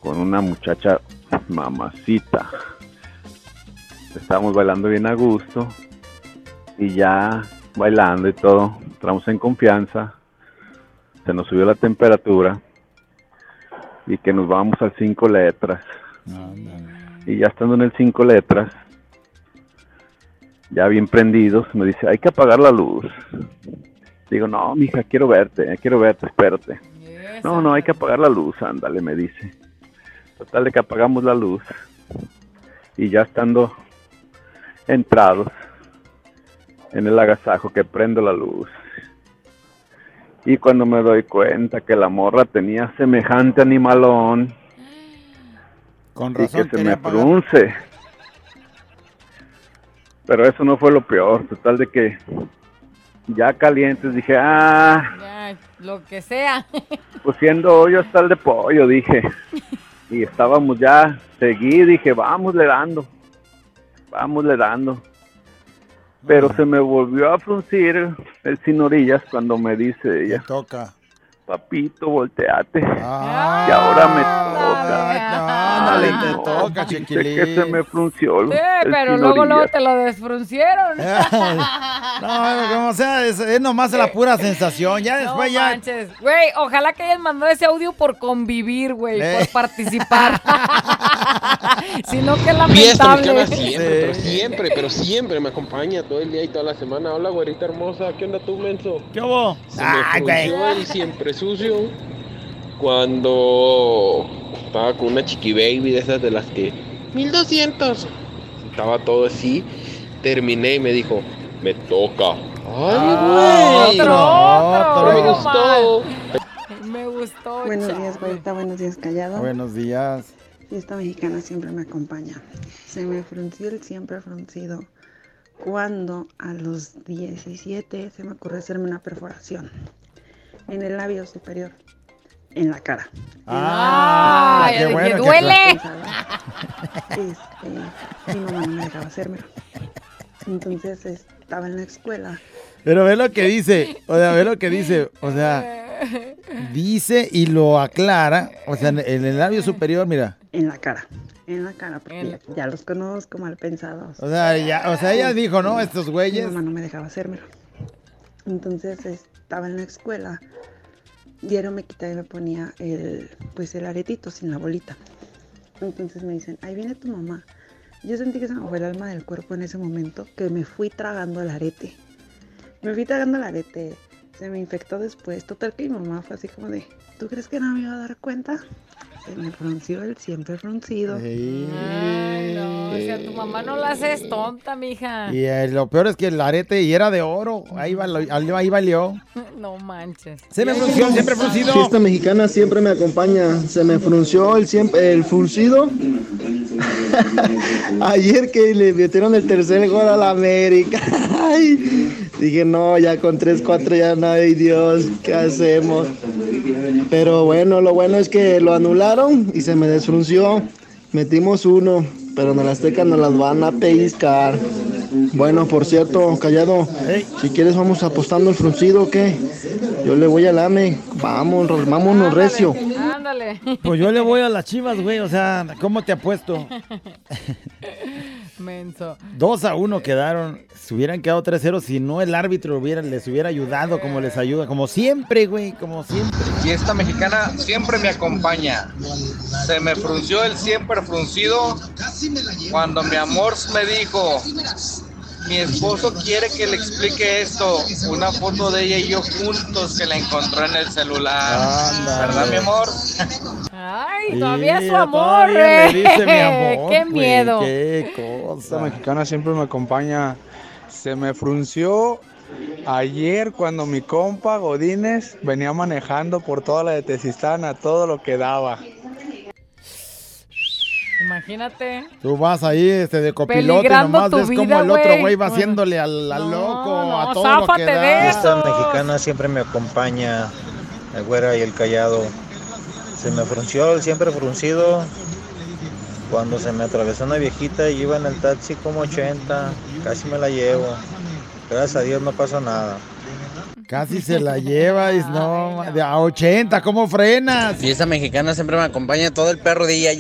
con una muchacha mamacita. Estábamos bailando bien a gusto y ya bailando y todo, entramos en confianza, se nos subió la temperatura y que nos vamos al cinco letras. Y ya estando en el cinco letras, ya bien prendidos, me dice, hay que apagar la luz. Digo, no, mija, quiero verte, quiero verte, espérate. No, no, hay que apagar la luz, ándale, me dice. Total de que apagamos la luz. Y ya estando entrados en el agasajo que prendo la luz. Y cuando me doy cuenta que la morra tenía semejante animalón. Con y razón que se me pagar. frunce. Pero eso no fue lo peor. Total de que ya calientes dije, ah, Ya, lo que sea. *laughs* pues siendo hoyo hasta el de pollo, dije. Y estábamos ya, seguí, dije, vamos le dando, vamos le dando. Pero se me volvió a fruncir el sin orillas cuando me dice ella, toca. Papito, volteate. Ah, y ahora me toca. ándale, Ay, te no, toca, dice chiquilín. que se me frunció el, Sí, el pero luego, luego te lo desfruncieron. *laughs* No, como sea, es, es nomás la pura sensación. Ya No después ya. manches. Güey, ojalá que hayan mandado ese audio por convivir, güey, Eh. por participar. *laughs* *laughs* si no, qué Fiesta lamentable. siempre, pero siempre, pero siempre me acompaña todo el día y toda la semana. Hola, güerita hermosa, ¿qué onda tú, menso? ¿Qué hubo? Se me Ay, güey. el siempre sucio cuando estaba con una chiqui baby de esas de las que 1200. Estaba todo así, terminé y me dijo, me toca. Ay, güey. otro, Pero me gustó. Me gustó. Buenos chale. días. Buenos días, callado. Buenos días. Fiesta mexicana siempre me acompaña. Se me frunció el siempre fruncido cuando a los 17 se me ocurrió hacerme una perforación en el labio superior, en la cara. Ah, Ay, qué bueno que duele. Este, mi mamá no me dejaba hacérmelo. Entonces estaba en la escuela. Pero ve lo que dice. O sea, ve lo que dice. O sea, dice y lo aclara. O sea, en el labio superior, mira. En la cara. En la cara, porque ya, ya los conozco mal pensados. O sea, ya, o sea, ella dijo, ¿no? Estos Mi güeyes. mamá no me dejaba hacérmelo. Entonces estaba en la escuela. Diario me quitaba y me ponía el, pues el aretito sin la bolita. Entonces me dicen, ahí viene tu mamá. Yo sentí que se me fue el alma del cuerpo en ese momento, que me fui tragando el arete. Me fui tragando el arete, se me infectó después. Total que mi mamá fue así como de, ¿tú crees que no me iba a dar cuenta? Se me frunció el siempre fruncido. Ay, no, o sea, tu mamá no la haces tonta, mija. Y eh, lo peor es que el arete y era de oro. Ahí, valió, ahí valió. *laughs* No manches. Se me frunció, siempre fruncido. Fiesta mexicana siempre me acompaña. Se me frunció el siempre el fruncido. *laughs* Ayer que le metieron el tercer gol a la América. *laughs* Ay, dije, no, ya con 3-4 ya no hay Dios, ¿qué hacemos? Pero bueno, lo bueno es que lo anularon y se me desfrunció. Metimos uno, pero en el Azteca nos las van a pellizcar. Bueno, por cierto, callado, si quieres vamos apostando el fruncido o qué. Yo le voy al AME. Vamos, vámonos recio. Ándale. Pues yo le voy a las chivas, güey. O sea, ¿cómo te apuesto? *laughs* Menso. 2 a 1 quedaron. Se hubieran quedado 3-0 si no el árbitro hubiera, les hubiera ayudado como les ayuda. Como siempre, güey. Como siempre. Fiesta mexicana siempre me acompaña. Se me frunció el siempre fruncido cuando mi amor me dijo, mi esposo quiere que le explique esto. Una foto de ella y yo juntos que la encontró en el celular. ¿Verdad, mi amor? Ay, todavía Sí, su amor, todavía eh. le dice mi *laughs* amor, Qué güey, miedo. Qué Esta mexicana siempre me acompaña. Se me frunció ayer cuando mi compa Godínez venía manejando por toda la de Tezistán a todo lo que daba. Imagínate. Tú vas ahí este, de copiloto y nomás ves vida, como el otro güey. güey va Bueno. haciéndole al, al loco, no, a todo lo que da. Esta mexicana siempre me acompaña, el güera y el callado. Se me frunció el siempre fruncido cuando se me atravesó una viejita y iba en el taxi como 80, casi me la llevo. Gracias a Dios no pasó nada. Casi se la lleva, y no, de a 80, ¿cómo frenas? Fiesta mexicana siempre me acompaña todo el perro día.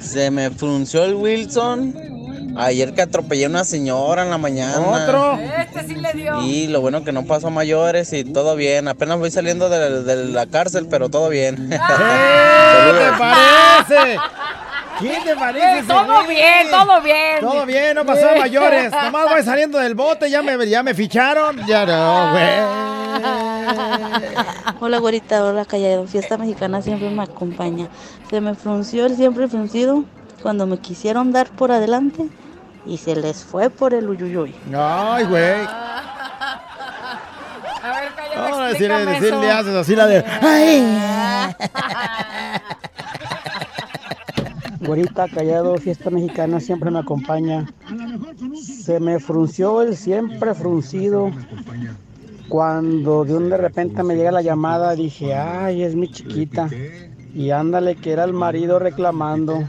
Se me frunció el Wilson. Ayer que atropellé a una señora en la mañana. ¿Otro? Este sí le dio. Y lo bueno que no pasó a mayores y todo bien. Apenas voy saliendo de, de la cárcel, pero todo bien. *laughs* *laughs* ¿Qué te parece? ¿Qué te parece? Eh, todo bien, todo bien. Todo bien, no pasó a mayores. Nomás voy saliendo del bote, ya me, ya me ficharon. Ya no, güey. *laughs* Hola, güerita, hola, callado. Fiesta mexicana siempre me acompaña. Se me frunció el siempre fruncido cuando me quisieron dar por adelante y se les fue por el uyuyuy. Ay, güey. A ver, cállate, Ahora explícame decirle, decirle eso. haces así la de. ¡Ay! *laughs* Güerita, callado, fiesta mexicana siempre me acompaña. Se me frunció el siempre fruncido. Cuando de un de repente me llega la llamada, dije, ay, es mi chiquita. Y ándale, que era el marido reclamando.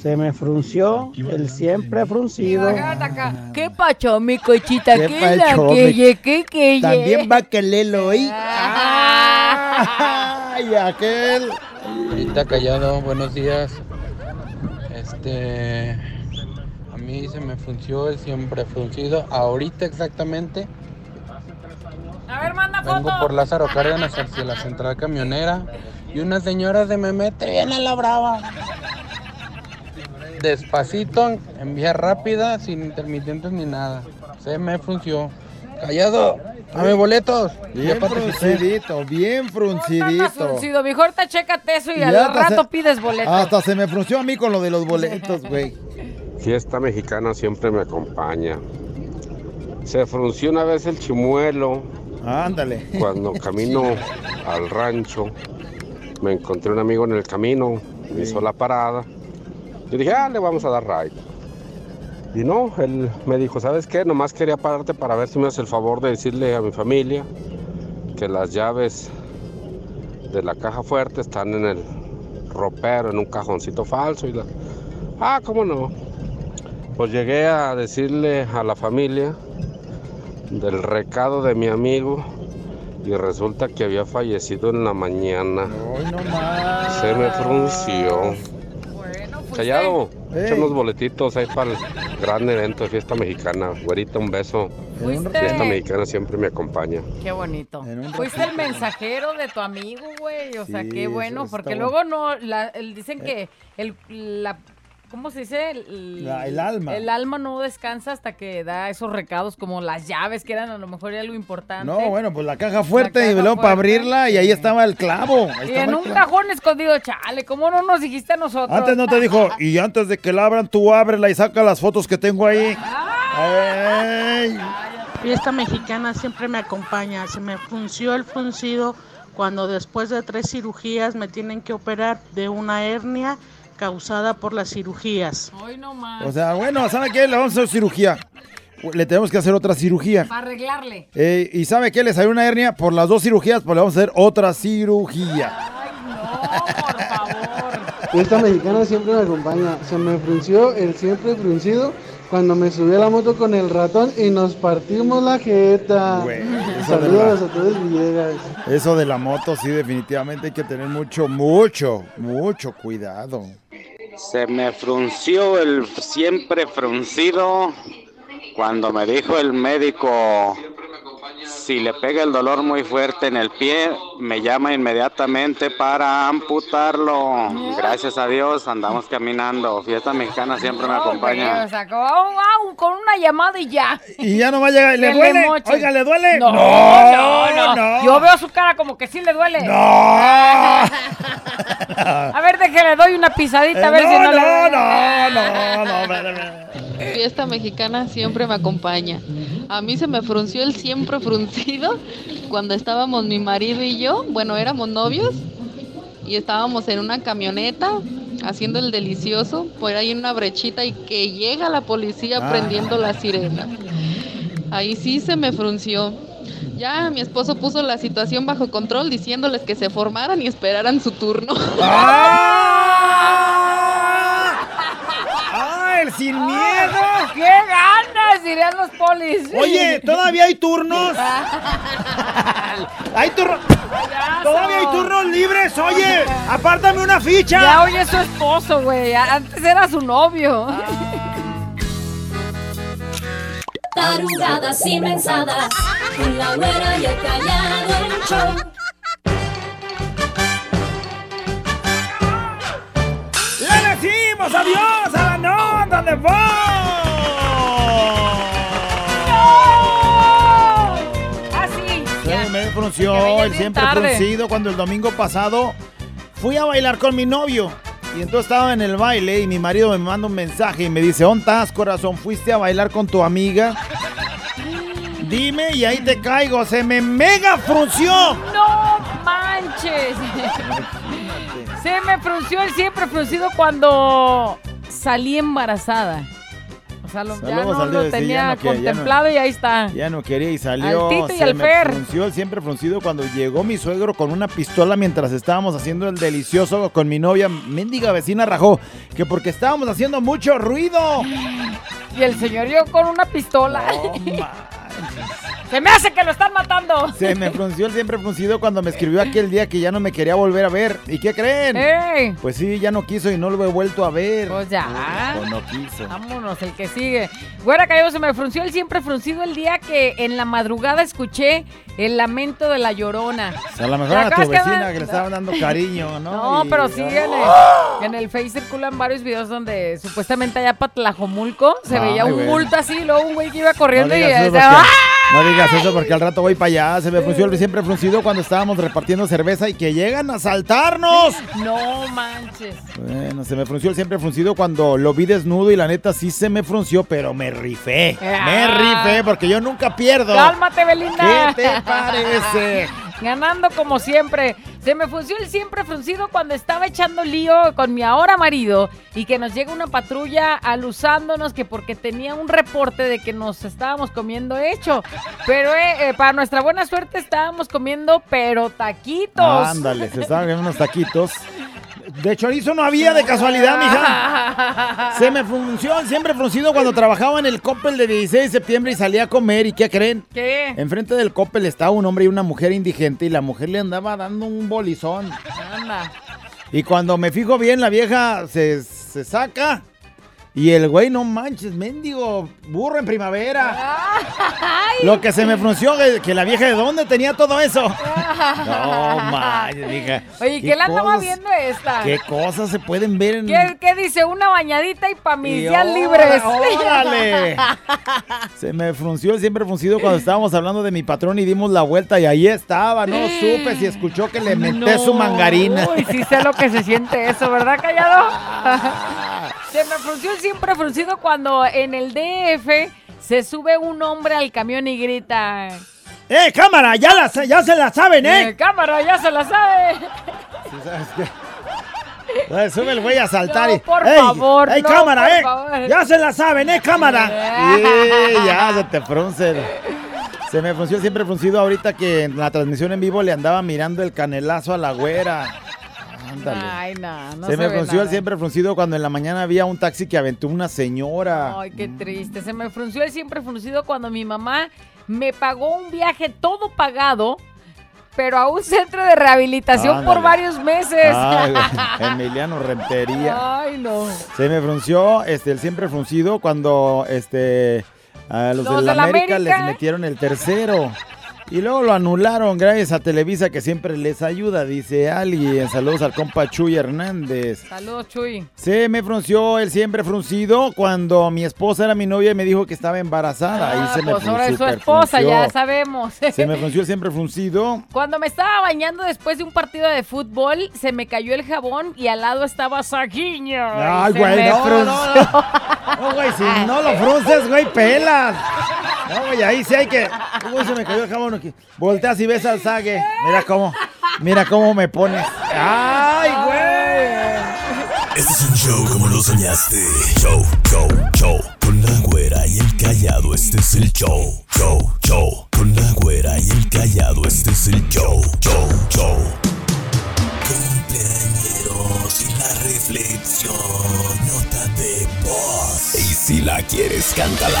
Se me frunció el siempre fruncido. ¿Qué pacho, mi cochita? ¿Qué ¿Qué, la pacho, que mi- ye, qué que ye? También va que lelo hoy. Ay, aquel. Ahorita callado, buenos días. Este. A mí se me frunció el siempre fruncido. Ahorita exactamente. A ver, manda Vengo foto. por Lázaro Cárdenas hacia la central camionera. Y una señora se me mete bien a la brava. Despacito, en vía rápida, sin intermitentes ni nada. Se me frunció. Callado, dame boletos. Bien fruncidito, bien fruncidito. fruncido. Mejor te chécate eso y, Y al rato se- pides boleto. Hasta se me frunció a mí con lo de los boletos, *laughs* güey. Fiesta mexicana siempre me acompaña. Se frunció una vez el chimuelo. Ándale. Cuando camino *laughs* al rancho, me encontré un amigo en el camino, me hizo la parada. Yo dije, ah, le vamos a dar ride. Y no, él me dijo, ¿sabes qué? Nomás quería pararte para ver si me hace el favor de decirle a mi familia que las llaves de la caja fuerte están en el ropero, en un cajoncito falso. Y la... Ah, ¿cómo no? Pues llegué a decirle a la familia del recado de mi amigo y resulta que había fallecido en la mañana. Se me frunció. Callado, Ey. echa unos boletitos ahí para el gran evento de fiesta mexicana. Güerita, un beso. Fuiste- Fiesta mexicana siempre me acompaña. Qué bonito. Fuiste el mensajero de tu amigo, güey. O sea, Sí, qué bueno. Porque luego no, la, el- dicen que el, la, ¿cómo se dice? El, La- el alma. El alma no descansa hasta que da esos recados como las llaves, que eran a lo mejor algo importante. No, bueno, pues la caja fuerte La y luego para abrirla y ahí estaba el clavo. ahí Y en un clavo. cajón escondido, chale, ¿cómo no nos dijiste a nosotros? Antes no te dijo, y antes de que la abran, tú ábrela y saca las fotos que tengo ahí. Ay. Fiesta mexicana siempre me acompaña. Se me frunció el fruncido cuando después de tres cirugías me tienen que operar de una hernia causada por las cirugías. Hoy no más. O sea, bueno, ¿sabe qué? Le vamos a hacer cirugía. Le tenemos que hacer otra cirugía. Para arreglarle. Eh, ¿Y sabe qué? Le salió una hernia por las dos cirugías, pues le vamos a hacer otra cirugía. Fiesta mexicana siempre me acompaña. Se me frunció el siempre fruncido cuando me subí a la moto con el ratón y nos partimos la jeta. eso de Saludos la- a todos Villegas. Eso de la moto, sí, definitivamente hay que tener mucho, mucho, mucho cuidado. Se me frunció el siempre fruncido cuando me dijo el médico, si le pega el dolor muy fuerte en el pie, me llama inmediatamente para amputarlo. Gracias a Dios andamos caminando. Fiesta mexicana siempre me acompaña. o sea, con una llamada y ya. Y ya no va a llegar, ¿le duele? Oiga, ¿le duele? No, No, no, no, no. Yo veo su cara como que sí le duele. No. *laughs* a ver, de que le doy una pisadita, a ver si no, no, le no, duele. no, no. Fiesta mexicana siempre me acompaña. A mí se me frunció el siempre fruncido cuando estábamos mi marido y yo, bueno, éramos novios y estábamos en una camioneta haciendo el delicioso por ahí en una brechita y que llega la policía Ah. prendiendo la sirena. Ahí sí se me frunció. Ya mi esposo puso la situación bajo control diciéndoles que se formaran y esperaran su turno. ¡Ah, sin miedo! ¡Qué ganas! Dirían los polis. Oye, ¿todavía hay turnos? *laughs* ¿Hay turnos? ¿Todavía hay turnos libres? Oye, apártame una ficha. Ya hoy es su esposo, güey. Antes era su novio. Tarugadas y mensadas, con la güera y el callado el show. ¡Le decimos adiós a la nota de voz! Así. Se me frunció el siempre tarde. fruncido cuando el domingo pasado fui a bailar con mi novio. Y entonces estaba en el baile y mi marido me manda un mensaje y me dice, ¿ontas, corazón? ¿Fuiste a bailar con tu amiga? Dime y ahí te caigo. Se me mega frunció. ¡No manches! Se me frunció el siempre fruncido cuando salí embarazada. O sea, lo, ya no lo sí, tenía no no- contemplado y ahí está. Ya no quería y salió. Al Tito y se al me Fer. frunció el siempre fruncido cuando llegó mi suegro con una pistola mientras estábamos haciendo el delicioso con mi novia. Mendiga vecina rajó que porque estábamos haciendo mucho ruido. Y el señor yo con una pistola. *laughs* Se me hace que lo están matando. Se me frunció el siempre fruncido cuando me escribió aquel día que ya no me quería volver a ver. ¿Y qué creen? ¡Ey! Pues sí, ya no quiso y no lo he vuelto a ver. Pues ya. No, no quiso. Vámonos, el que sigue. Güera Callado, se me frunció el siempre fruncido el día que en la madrugada escuché el lamento de la llorona. O sea, a lo mejor ¿Te era tu que vecina me- que le estaban dando cariño, ¿no? No, Y- pero sí, en el, en el Face circulan varios videos donde supuestamente allá para Tlajomulco se Ay, veía un bulto así, y luego un güey que iba No corriendo y digas, eso decía, ¡Ah! no digas eso porque al rato voy para allá. Se me frunció el siempre fruncido cuando estábamos repartiendo cerveza y que llegan a asaltarnos. No manches. Bueno, se me frunció el siempre fruncido cuando lo vi desnudo y la neta sí se me frunció, pero me rifé. Me Ah. rifé porque yo nunca pierdo. Cálmate, Belinda. ¿Qué te parece? *laughs* Ganando como siempre. Se me frunció el siempre fruncido cuando estaba echando lío con mi ahora marido y que nos llega una patrulla alusándonos que porque tenía un reporte de que nos estábamos comiendo hecho. Pero eh, eh, para nuestra buena suerte estábamos comiendo pero taquitos. Ándale, se estaban comiendo unos taquitos. *laughs* De chorizo no había de casualidad, mija. *laughs* Se me frunció siempre fruncido cuando trabajaba en el Coppel de 16 de septiembre y salía a comer. ¿Y qué creen? ¿Qué? Enfrente del Coppel estaba un hombre y una mujer indigente y la mujer le andaba dando un bolizón. Anda. Y cuando me fijo bien, la vieja se, se saca. Y el güey, no manches, mendigo, burro en primavera. Lo que se me frunció, que, la vieja de dónde tenía todo eso. *laughs* No manches, mija. Oye, ¿qué, la andaba viendo esta? ¿Qué cosas se pueden ver en... ¿Qué, qué dice? Una bañadita y pa' mis Y días órale, libres. órale. *laughs* Se me frunció siempre fruncido cuando estábamos hablando de mi patrón y dimos la vuelta y ahí estaba. No supe si escuchó que le menté su mangarina. Uy, sí sé lo que se siente eso, ¿verdad, Callado? *laughs* se me frunció el siempre fruncido cuando en el DF se sube un hombre al camión y grita... ¡Eh, cámara! ¡Ya, la, ya se la saben, eh! "Eh, cámara, ya se la sabe! Sí, ¿sabes qué? Ay, Sube el güey a saltar No, y. por ¡Ey! favor, ¡Ey, no, cámara, por eh! favor. ¡Ya se la saben, eh, cámara! Y ya se te frunce. Se me frunció siempre fruncido ahorita que en la transmisión en vivo le andaba mirando el canelazo a la güera. Ándale. Ay, no, no se se, me frunció el siempre fruncido cuando en la mañana había un taxi que aventó una señora. Ay, qué triste. Se me frunció el siempre fruncido cuando mi mamá me pagó un viaje todo pagado, pero a un centro de rehabilitación por varios meses. Ay, *laughs* Emiliano Rentería. Ay, no. Se me frunció este, el siempre fruncido cuando este, a los, Los de la de la América, América. les metieron el tercero. Y luego lo anularon gracias a Televisa que siempre les ayuda, dice alguien. Saludos al compa Chuy Hernández. Saludos, Chuy. Se me frunció el siempre fruncido cuando mi esposa era mi novia y me dijo que estaba embarazada. Ah, se me pues ahora es su esposa, frunció. ya sabemos. Se me frunció el siempre fruncido. Cuando me estaba bañando después de un partido de fútbol, se me cayó el jabón y al lado estaba Saguiño. Ay, Se güey, me no. No, güey, si no lo frunces, güey, pelas. No, güey, ahí sí hay que. Uy, se me cayó el jabón aquí. Volteas y ves al zague. Mira cómo, mira cómo me pones. ¡Ay, güey! Este es un show como lo soñaste. Show, show, show. Con la güera y el callado, este es el show. Show, show. Con la güera y el callado, este es el show. Show, show. Cumpleañeros y la reflexión, nota de voz. Y si la quieres, cántala.